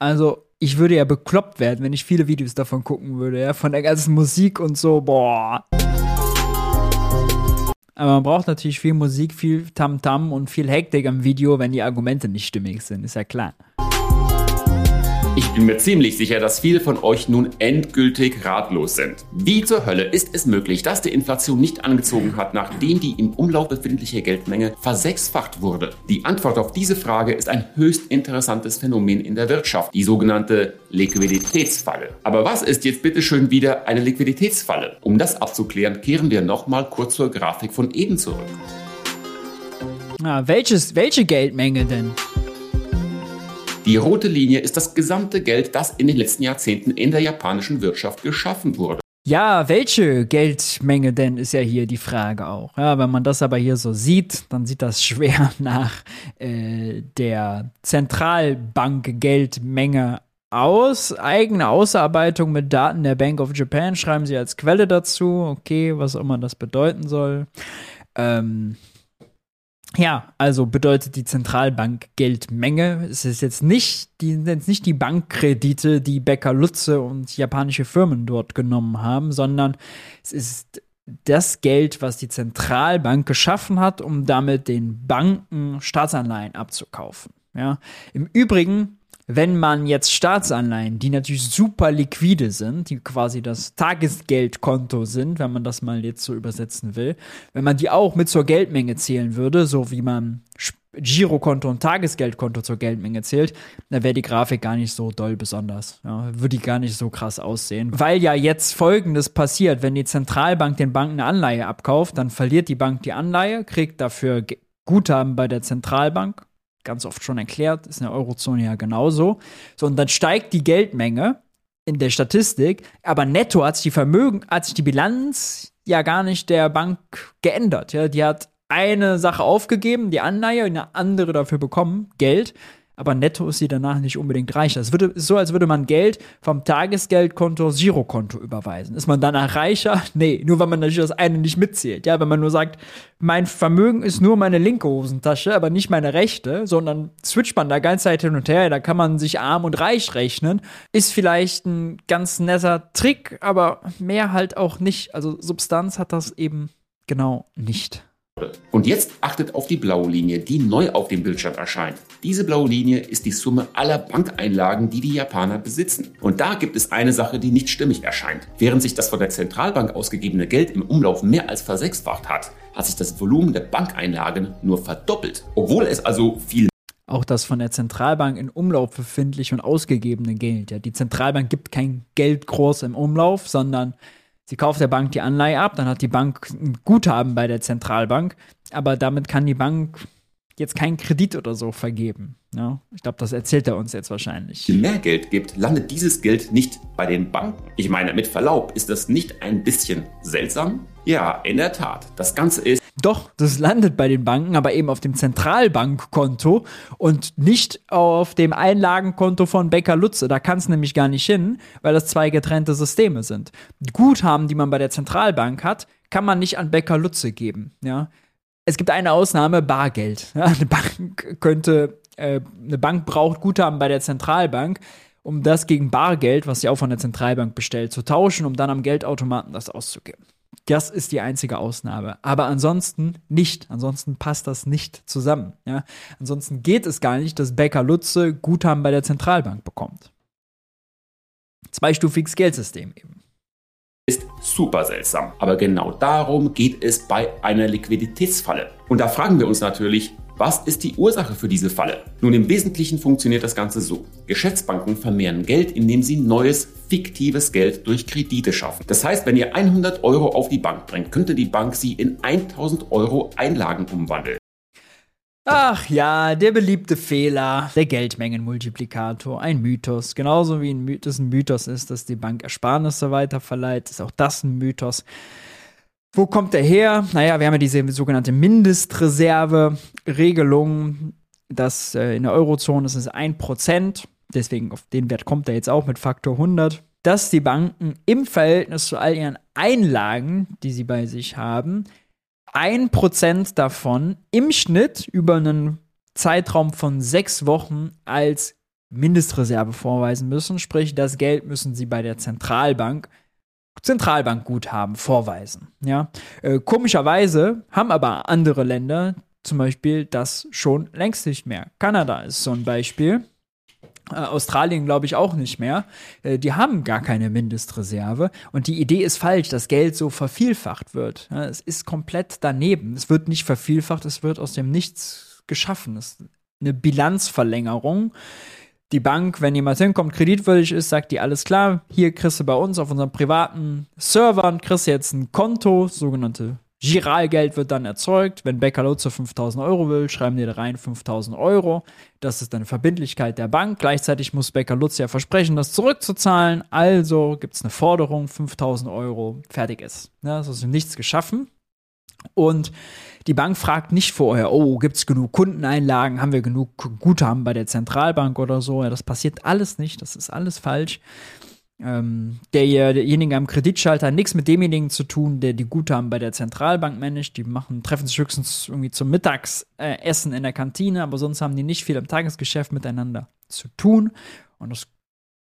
Also, ich würde ja bekloppt werden, wenn ich viele Videos davon gucken würde, ja, von der ganzen Musik und so, boah. Aber man braucht natürlich viel Musik, viel Tamtam -Tam und viel Hektik am Video, wenn die Argumente nicht stimmig sind, ist ja klar. Ich bin mir ziemlich sicher, dass viele von euch nun endgültig ratlos sind. Wie zur Hölle ist es möglich, dass die Inflation nicht angezogen hat, nachdem die im Umlauf befindliche Geldmenge versechsfacht wurde? Die Antwort auf diese Frage ist ein höchst interessantes Phänomen in der Wirtschaft, die sogenannte Liquiditätsfalle. Aber was ist jetzt bitteschön wieder eine Liquiditätsfalle? Um das abzuklären, kehren wir nochmal kurz zur Grafik von eben zurück. Ah, welches, welche Geldmenge denn? Die rote Linie ist das gesamte Geld, das in den letzten Jahrzehnten in der japanischen Wirtschaft geschaffen wurde. Ja, welche Geldmenge denn ist ja hier die Frage auch. Ja, wenn man das aber hier so sieht, dann sieht das schwer nach äh, der Zentralbank-Geldmenge aus. Eigene Ausarbeitung mit Daten der Bank of Japan schreiben sie als Quelle dazu. Okay, was auch immer das bedeuten soll. Ähm, ja, also bedeutet die Zentralbank Geldmenge. Es ist jetzt nicht die, jetzt nicht die Bankkredite, die Becker Lutze und japanische Firmen dort genommen haben, sondern es ist das Geld, was die Zentralbank geschaffen hat, um damit den Banken Staatsanleihen abzukaufen. Ja. Im Übrigen, wenn man jetzt Staatsanleihen, die natürlich super liquide sind, die quasi das Tagesgeldkonto sind, wenn man das mal jetzt so übersetzen will, wenn man die auch mit zur Geldmenge zählen würde, so wie man Girokonto und Tagesgeldkonto zur Geldmenge zählt, dann wäre die Grafik gar nicht so doll besonders. Ja, würde die gar nicht so krass aussehen. Weil ja jetzt folgendes passiert, wenn die Zentralbank den Banken eine Anleihe abkauft, dann verliert die Bank die Anleihe, kriegt dafür Guthaben bei der Zentralbank. Ganz oft schon erklärt, ist in der Eurozone ja genauso. So, und dann steigt die Geldmenge in der Statistik, aber netto hat sich die Vermögen, hat sich die Bilanz ja gar nicht der Bank geändert. Ja, die hat eine Sache aufgegeben, die Anleihe, eine andere dafür bekommen, Geld. Aber netto ist sie danach nicht unbedingt reicher. Es ist so, als würde man Geld vom Tagesgeldkonto aufs Girokonto überweisen. Ist man danach reicher? Nee, nur weil man natürlich das eine nicht mitzählt. Ja, wenn man nur sagt, mein Vermögen ist nur meine linke Hosentasche, aber nicht meine rechte, sondern switcht man da ganz Zeit hin und her, da kann man sich arm und reich rechnen. Ist vielleicht ein ganz netter Trick, aber mehr halt auch nicht. Also Substanz hat das eben genau nicht. Und jetzt achtet auf die blaue Linie, die neu auf dem Bildschirm erscheint. Diese blaue Linie ist die Summe aller Bankeinlagen, die die Japaner besitzen. Und da gibt es eine Sache, die nicht stimmig erscheint. Während sich das von der Zentralbank ausgegebene Geld im Umlauf mehr als versechsfacht hat, hat sich das Volumen der Bankeinlagen nur verdoppelt. Obwohl es also viel auch das von der Zentralbank in Umlauf befindliche und ausgegebene Geld. Ja, die Zentralbank gibt kein Geld groß im Umlauf, sondern Sie kauft der Bank die Anleihe ab, dann hat die Bank ein Guthaben bei der Zentralbank, aber damit kann die Bank jetzt keinen Kredit oder so vergeben. Ja, ich glaube, das erzählt er uns jetzt wahrscheinlich. Je mehr Geld gibt, landet dieses Geld nicht bei den Banken. Ich meine, mit Verlaub, ist das nicht ein bisschen seltsam? Ja, in der Tat. Das Ganze ist. Doch, das landet bei den Banken, aber eben auf dem Zentralbankkonto und nicht auf dem Einlagenkonto von Becker Lutze. Da kann es nämlich gar nicht hin, weil das zwei getrennte Systeme sind. Guthaben, die man bei der Zentralbank hat, kann man nicht an Becker Lutze geben. Ja? Es gibt eine Ausnahme, Bargeld. Ja, eine Bank könnte, äh, eine Bank braucht Guthaben bei der Zentralbank, um das gegen Bargeld, was sie auch von der Zentralbank bestellt, zu tauschen, um dann am Geldautomaten das auszugeben. Das ist die einzige Ausnahme. Aber ansonsten nicht. Ansonsten passt das nicht zusammen. Ja? Ansonsten geht es gar nicht, dass Becker Lutze Guthaben bei der Zentralbank bekommt. Zweistufiges Geldsystem eben ist super seltsam. Aber genau darum geht es bei einer Liquiditätsfalle. Und da fragen wir uns natürlich, was ist die Ursache für diese Falle? Nun, im Wesentlichen funktioniert das Ganze so. Geschäftsbanken vermehren Geld, indem sie neues, fiktives Geld durch Kredite schaffen. Das heißt, wenn ihr 100 Euro auf die Bank bringt, könnte die Bank sie in 1000 Euro Einlagen umwandeln. Ach ja, der beliebte Fehler, der Geldmengenmultiplikator, ein Mythos. Genauso wie ein Mythos ein Mythos ist, dass die Bank Ersparnisse weiterverleiht, ist auch das ein Mythos. Wo kommt der her? Naja, wir haben ja diese sogenannte Mindestreserve-Regelung, dass äh, in der Eurozone ist es 1%, deswegen auf den Wert kommt er jetzt auch mit Faktor 100, dass die Banken im Verhältnis zu all ihren Einlagen, die sie bei sich haben, ein Prozent davon im Schnitt über einen Zeitraum von sechs Wochen als Mindestreserve vorweisen müssen. Sprich, das Geld müssen sie bei der Zentralbank, Zentralbankguthaben vorweisen. Ja? Äh, komischerweise haben aber andere Länder zum Beispiel das schon längst nicht mehr. Kanada ist so ein Beispiel. Äh, Australien glaube ich auch nicht mehr. Äh, die haben gar keine Mindestreserve. Und die Idee ist falsch, dass Geld so vervielfacht wird. Es ist komplett daneben. Es wird nicht vervielfacht, es wird aus dem Nichts geschaffen. Es ist eine Bilanzverlängerung. Die Bank, wenn jemand hinkommt, kreditwürdig ist, sagt die, alles klar, hier kriegst du bei uns auf unseren privaten Servern, kriegst du jetzt ein Konto, sogenannte Giralgeld wird dann erzeugt. Wenn Becker Lutze 5000 Euro will, schreiben die da rein 5000 Euro. Das ist eine Verbindlichkeit der Bank. Gleichzeitig muss Becker Lutze ja versprechen, das zurückzuzahlen. Also gibt es eine Forderung, 5000 Euro, fertig ist. Ja, das ist nichts geschaffen. Und die Bank fragt nicht vorher, oh, gibt es genug Kundeneinlagen, haben wir genug Guthaben bei der Zentralbank oder so. Ja, das passiert alles nicht, das ist alles falsch ähm, der, derjenige am Kreditschalter hat nichts mit demjenigen zu tun, der die Guthaben bei der Zentralbank managt. Die machen, treffen sich höchstens irgendwie zum Mittagsessen in der Kantine, aber sonst haben die nicht viel im Tagesgeschäft miteinander zu tun. Und das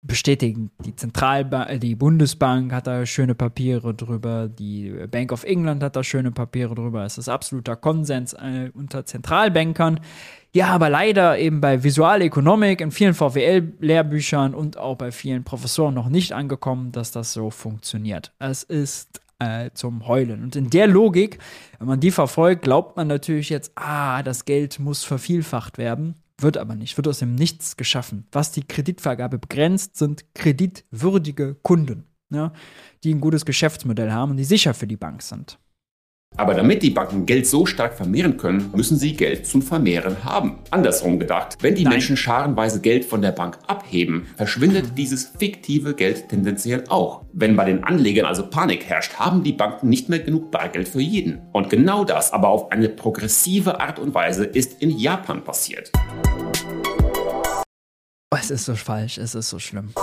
bestätigen. Die Zentralbank, äh, die Bundesbank hat da schöne Papiere drüber, die Bank of England hat da schöne Papiere drüber. Es ist absoluter Konsens äh, unter Zentralbankern. Ja, aber leider eben bei Visualökonomik in vielen VWL-Lehrbüchern und auch bei vielen Professoren noch nicht angekommen, dass das so funktioniert. Es ist äh, zum Heulen. Und in der Logik, wenn man die verfolgt, glaubt man natürlich jetzt, ah, das Geld muss vervielfacht werden. Wird aber nicht, wird aus dem Nichts geschaffen. Was die Kreditvergabe begrenzt, sind kreditwürdige Kunden, ja, die ein gutes Geschäftsmodell haben und die sicher für die Bank sind. Aber damit die Banken Geld so stark vermehren können, müssen sie Geld zum Vermehren haben. Andersrum gedacht, wenn die Nein. Menschen scharenweise Geld von der Bank abheben, verschwindet dieses fiktive Geld tendenziell auch. Wenn bei den Anlegern also Panik herrscht, haben die Banken nicht mehr genug Bargeld für jeden. Und genau das, aber auf eine progressive Art und Weise, ist in Japan passiert. Es ist so falsch, es ist so schlimm.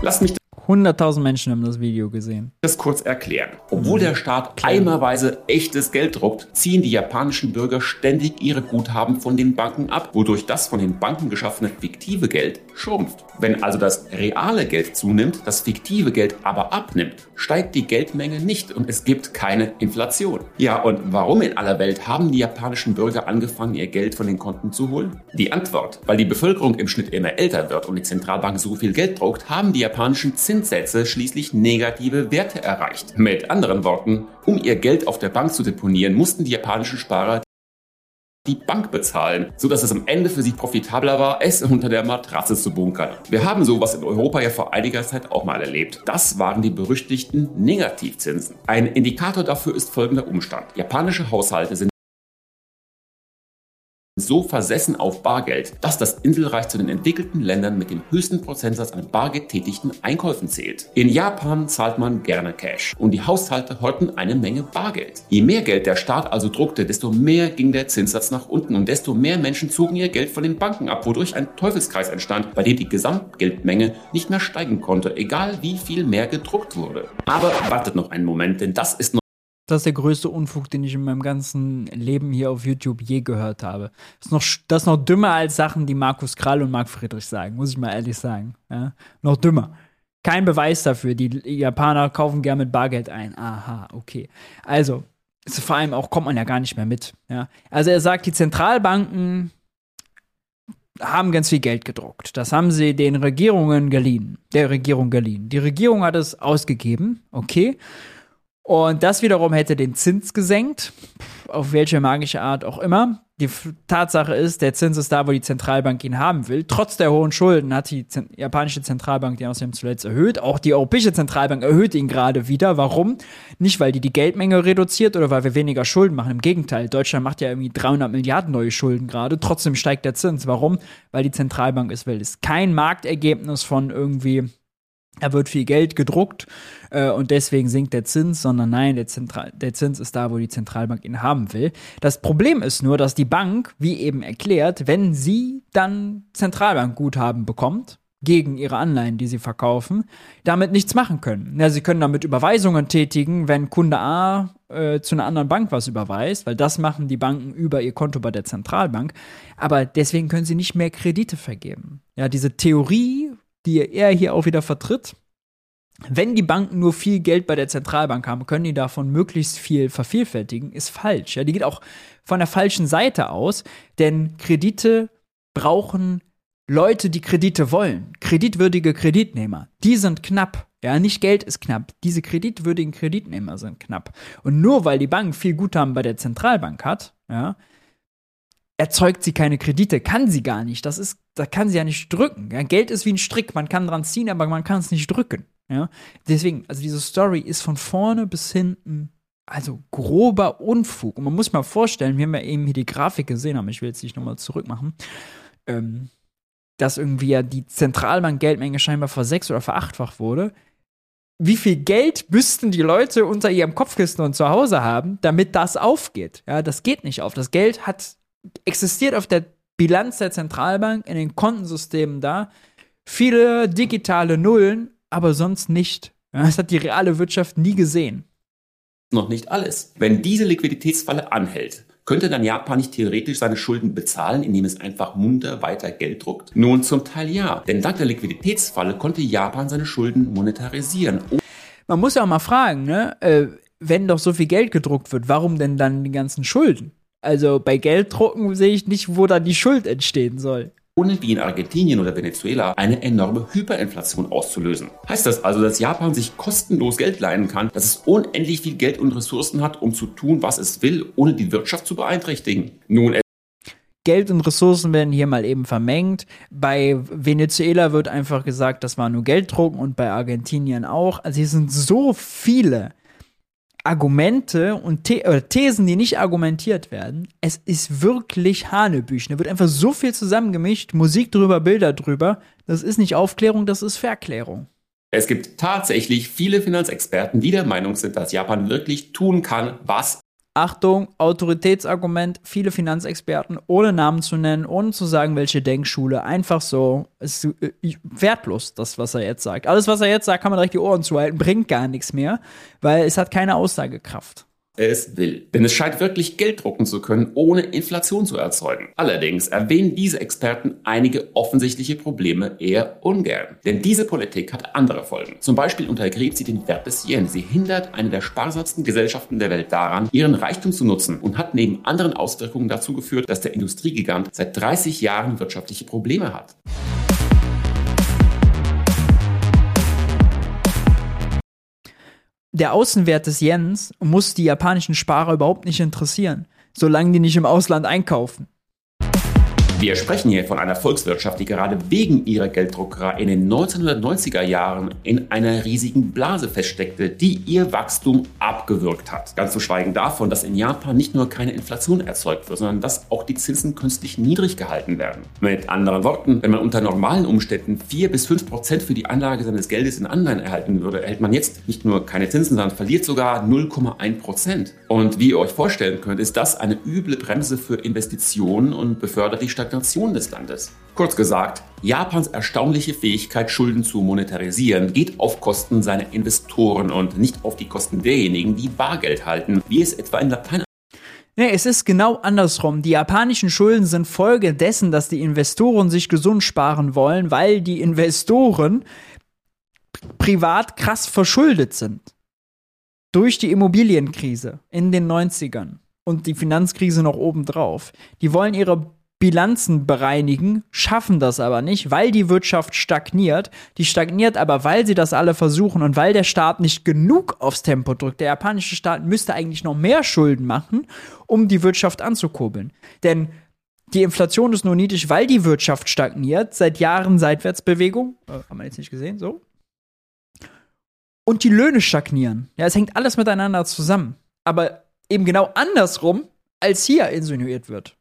Lass mich 100.000 Menschen haben das Video gesehen. Das kurz erklären. Obwohl der Staat eimerweise echtes Geld druckt, ziehen die japanischen Bürger ständig ihre Guthaben von den Banken ab, wodurch das von den Banken geschaffene fiktive Geld schrumpft. Wenn also das reale Geld zunimmt, das fiktive Geld aber abnimmt, steigt die Geldmenge nicht und es gibt keine Inflation. Ja, und warum in aller Welt haben die japanischen Bürger angefangen, ihr Geld von den Konten zu holen? Die Antwort, weil die Bevölkerung im Schnitt immer älter wird und die Zentralbank so viel Geld druckt, haben die japanischen Zinsen Zinssätze schließlich negative Werte erreicht. Mit anderen Worten, um ihr Geld auf der Bank zu deponieren, mussten die japanischen Sparer die Bank bezahlen, sodass es am Ende für sie profitabler war, es unter der Matratze zu bunkern. Wir haben sowas in Europa ja vor einiger Zeit auch mal erlebt. Das waren die berüchtigten Negativzinsen. Ein Indikator dafür ist folgender Umstand. Japanische Haushalte sind so versessen auf Bargeld, dass das Inselreich zu den entwickelten Ländern mit dem höchsten Prozentsatz an Bargeld tätigten Einkäufen zählt. In Japan zahlt man gerne Cash und die Haushalte horten eine Menge Bargeld. Je mehr Geld der Staat also druckte, desto mehr ging der Zinssatz nach unten und desto mehr Menschen zogen ihr Geld von den Banken ab, wodurch ein Teufelskreis entstand, bei dem die Gesamtgeldmenge nicht mehr steigen konnte, egal wie viel mehr gedruckt wurde. Aber wartet noch einen Moment, denn das ist noch das ist der größte Unfug, den ich in meinem ganzen Leben hier auf YouTube je gehört habe. Das ist noch, das ist noch dümmer als Sachen, die Markus Krall und Marc Friedrich sagen, muss ich mal ehrlich sagen. Ja? Noch dümmer. Kein Beweis dafür. Die Japaner kaufen gern mit Bargeld ein. Aha, okay. Also, vor allem auch kommt man ja gar nicht mehr mit. Ja? Also er sagt, die Zentralbanken haben ganz viel Geld gedruckt. Das haben sie den Regierungen geliehen. Der Regierung geliehen. Die Regierung hat es ausgegeben, okay. Und das wiederum hätte den Zins gesenkt, auf welche magische Art auch immer. Die Tatsache ist, der Zins ist da, wo die Zentralbank ihn haben will. Trotz der hohen Schulden hat die Zen japanische Zentralbank den außerdem zuletzt erhöht. Auch die europäische Zentralbank erhöht ihn gerade wieder. Warum? Nicht, weil die die Geldmenge reduziert oder weil wir weniger Schulden machen. Im Gegenteil, Deutschland macht ja irgendwie 300 Milliarden neue Schulden gerade. Trotzdem steigt der Zins. Warum? Weil die Zentralbank es will. Es ist kein Marktergebnis von irgendwie da wird viel Geld gedruckt äh, und deswegen sinkt der Zins, sondern nein, der, der Zins ist da, wo die Zentralbank ihn haben will. Das Problem ist nur, dass die Bank, wie eben erklärt, wenn sie dann Zentralbankguthaben bekommt, gegen ihre Anleihen, die sie verkaufen, damit nichts machen können. Ja, sie können damit Überweisungen tätigen, wenn Kunde A äh, zu einer anderen Bank was überweist, weil das machen die Banken über ihr Konto bei der Zentralbank. Aber deswegen können sie nicht mehr Kredite vergeben. Ja, diese Theorie die er hier auch wieder vertritt. Wenn die Banken nur viel Geld bei der Zentralbank haben, können die davon möglichst viel vervielfältigen, ist falsch. Ja, die geht auch von der falschen Seite aus, denn Kredite brauchen Leute, die Kredite wollen. Kreditwürdige Kreditnehmer. Die sind knapp. Ja, nicht Geld ist knapp. Diese kreditwürdigen Kreditnehmer sind knapp. Und nur weil die Bank viel Guthaben bei der Zentralbank hat, ja, erzeugt sie keine Kredite, kann sie gar nicht. Das ist, da kann sie ja nicht drücken. Ja, Geld ist wie ein Strick, man kann dran ziehen, aber man kann es nicht drücken. Ja, deswegen, also diese Story ist von vorne bis hinten, also grober Unfug. Und man muss mal vorstellen, wir haben ja eben hier die Grafik gesehen, aber ich will jetzt nicht nochmal zurückmachen, ähm, dass irgendwie ja die Zentralbank-Geldmenge scheinbar versechs- oder verachtfacht wurde. Wie viel Geld müssten die Leute unter ihrem Kopfkissen und zu Hause haben, damit das aufgeht? Ja, das geht nicht auf. Das Geld hat existiert auf der Bilanz der Zentralbank, in den Kontensystemen da, viele digitale Nullen, aber sonst nicht. Das hat die reale Wirtschaft nie gesehen. Noch nicht alles. Wenn diese Liquiditätsfalle anhält, Könnte dann Japan nicht theoretisch seine Schulden bezahlen, indem es einfach munter weiter Geld druckt? Nun zum Teil ja, denn dank der Liquiditätsfalle konnte Japan seine Schulden monetarisieren. Man muss ja auch mal fragen, ne? Äh, wenn doch so viel Geld gedruckt wird, warum denn dann die ganzen Schulden? Also bei Gelddrucken sehe ich nicht, wo da die Schuld entstehen soll ohne wie in Argentinien oder Venezuela eine enorme Hyperinflation auszulösen. Heißt das also, dass Japan sich kostenlos Geld leihen kann, dass es unendlich viel Geld und Ressourcen hat, um zu tun, was es will, ohne die Wirtschaft zu beeinträchtigen? Nun, Geld und Ressourcen werden hier mal eben vermengt. Bei Venezuela wird einfach gesagt, das war nur Gelddrucken und bei Argentinien auch. Also hier sind so viele Argumente und The Thesen, die nicht argumentiert werden. Es ist wirklich Hanebüchen. Da wird einfach so viel zusammengemischt, Musik drüber, Bilder drüber. Das ist nicht Aufklärung, das ist Verklärung. Es gibt tatsächlich viele Finanzexperten, die der Meinung sind, dass Japan wirklich tun kann, was Achtung, Autoritätsargument, viele Finanzexperten, ohne Namen zu nennen, ohne zu sagen, welche Denkschule, einfach so, ist äh, wertlos, das, was er jetzt sagt. Alles, was er jetzt sagt, kann man direkt die Ohren zuhalten, bringt gar nichts mehr, weil es hat keine Aussagekraft es will. Denn es scheint wirklich Geld drucken zu können, ohne Inflation zu erzeugen. Allerdings erwähnen diese Experten einige offensichtliche Probleme eher ungern. Denn diese Politik hat andere Folgen. Zum Beispiel untergräbt sie den Wert des Yen. Sie hindert eine der sparsamsten Gesellschaften der Welt daran, ihren Reichtum zu nutzen und hat neben anderen Auswirkungen dazu geführt, dass der Industriegigant seit 30 Jahren wirtschaftliche Probleme hat. Der Außenwert des Yens muss die japanischen Sparer überhaupt nicht interessieren, solange die nicht im Ausland einkaufen. Wir sprechen hier von einer Volkswirtschaft, die gerade wegen ihrer Gelddruckerei in den 1990er Jahren in einer riesigen Blase feststeckte, die ihr Wachstum abgewürgt hat. Ganz zu schweigen davon, dass in Japan nicht nur keine Inflation erzeugt wird, sondern dass auch die Zinsen künstlich niedrig gehalten werden. Mit anderen Worten, wenn man unter normalen Umständen 4 bis 5 Prozent für die Anlage seines Geldes in Anleihen erhalten würde, erhält man jetzt nicht nur keine Zinsen, sondern verliert sogar 0,1 Prozent. Und wie ihr euch vorstellen könnt, ist das eine üble Bremse für Investitionen und befördert die Stadt Stagnation des Landes. Kurz gesagt, Japans erstaunliche Fähigkeit, Schulden zu monetarisieren, geht auf Kosten seiner Investoren und nicht auf die Kosten derjenigen, die Bargeld halten, wie es etwa in Lateinamerika Nee, es ist genau andersrum. Die japanischen Schulden sind Folge dessen, dass die Investoren sich gesund sparen wollen, weil die Investoren privat krass verschuldet sind. Durch die Immobilienkrise in den 90ern und die Finanzkrise noch obendrauf. Die wollen ihre Bilanzen bereinigen, schaffen das aber nicht, weil die Wirtschaft stagniert. Die stagniert aber, weil sie das alle versuchen und weil der Staat nicht genug aufs Tempo drückt. Der japanische Staat müsste eigentlich noch mehr Schulden machen, um die Wirtschaft anzukurbeln. Denn die Inflation ist nur niedrig, weil die Wirtschaft stagniert. Seit Jahren Seitwärtsbewegung. Äh, haben wir jetzt nicht gesehen, so. Und die Löhne stagnieren. Ja, es hängt alles miteinander zusammen. Aber eben genau andersrum, als hier insinuiert wird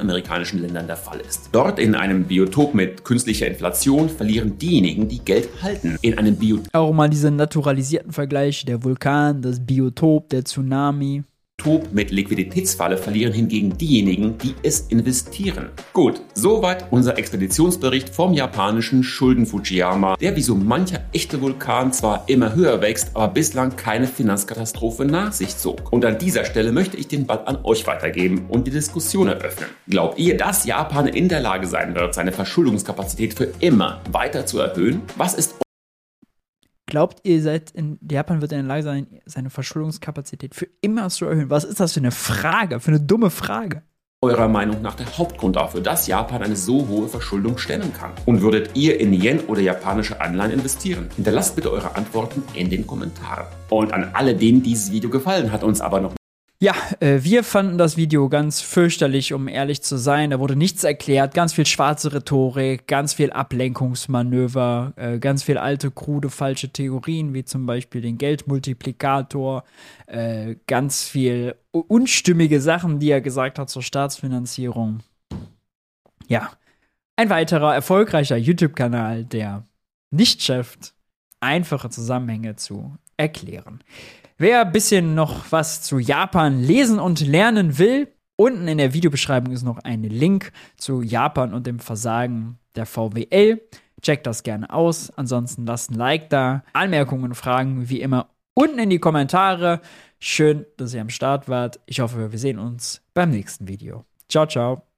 amerikanischen Ländern der Fall ist. Dort in einem Biotop mit künstlicher Inflation verlieren diejenigen, die Geld halten. In einem Biotop. Auch mal diese naturalisierten Vergleiche, der Vulkan, das Biotop, der Tsunami. Top mit Liquiditätsfalle verlieren hingegen diejenigen, die es investieren. Gut, soweit unser Expeditionsbericht vom japanischen Schulden Fujiyama, der wie so mancher echte Vulkan zwar immer höher wächst, aber bislang keine Finanzkatastrophe nach sich zog. Und an dieser Stelle möchte ich den Ball an euch weitergeben und die Diskussion eröffnen. Glaubt ihr, dass Japan in der Lage sein wird, seine Verschuldungskapazität für immer weiter zu erhöhen? Was ist Glaubt ihr, seid in Japan wird in der Lage sein, seine Verschuldungskapazität für immer zu erhöhen? Was ist das für eine Frage, für eine dumme Frage? Eurer Meinung nach der Hauptgrund dafür, dass Japan eine so hohe Verschuldung stemmen kann? Und würdet ihr in Yen oder japanische Anleihen investieren? Hinterlasst bitte eure Antworten in den Kommentaren. Und an alle, denen dieses Video gefallen hat, uns aber noch ja, äh, wir fanden das Video ganz fürchterlich, um ehrlich zu sein. Da wurde nichts erklärt, ganz viel schwarze Rhetorik, ganz viel Ablenkungsmanöver, äh, ganz viel alte, krude, falsche Theorien, wie zum Beispiel den Geldmultiplikator, äh, ganz viel unstimmige Sachen, die er gesagt hat zur Staatsfinanzierung. Ja, ein weiterer erfolgreicher YouTube-Kanal, der nicht schafft, einfache Zusammenhänge zu erklären. Wer ein bisschen noch was zu Japan lesen und lernen will, unten in der Videobeschreibung ist noch ein Link zu Japan und dem Versagen der VWL. Checkt das gerne aus. Ansonsten lasst ein Like da. Anmerkungen und Fragen wie immer unten in die Kommentare. Schön, dass ihr am Start wart. Ich hoffe, wir sehen uns beim nächsten Video. Ciao, ciao.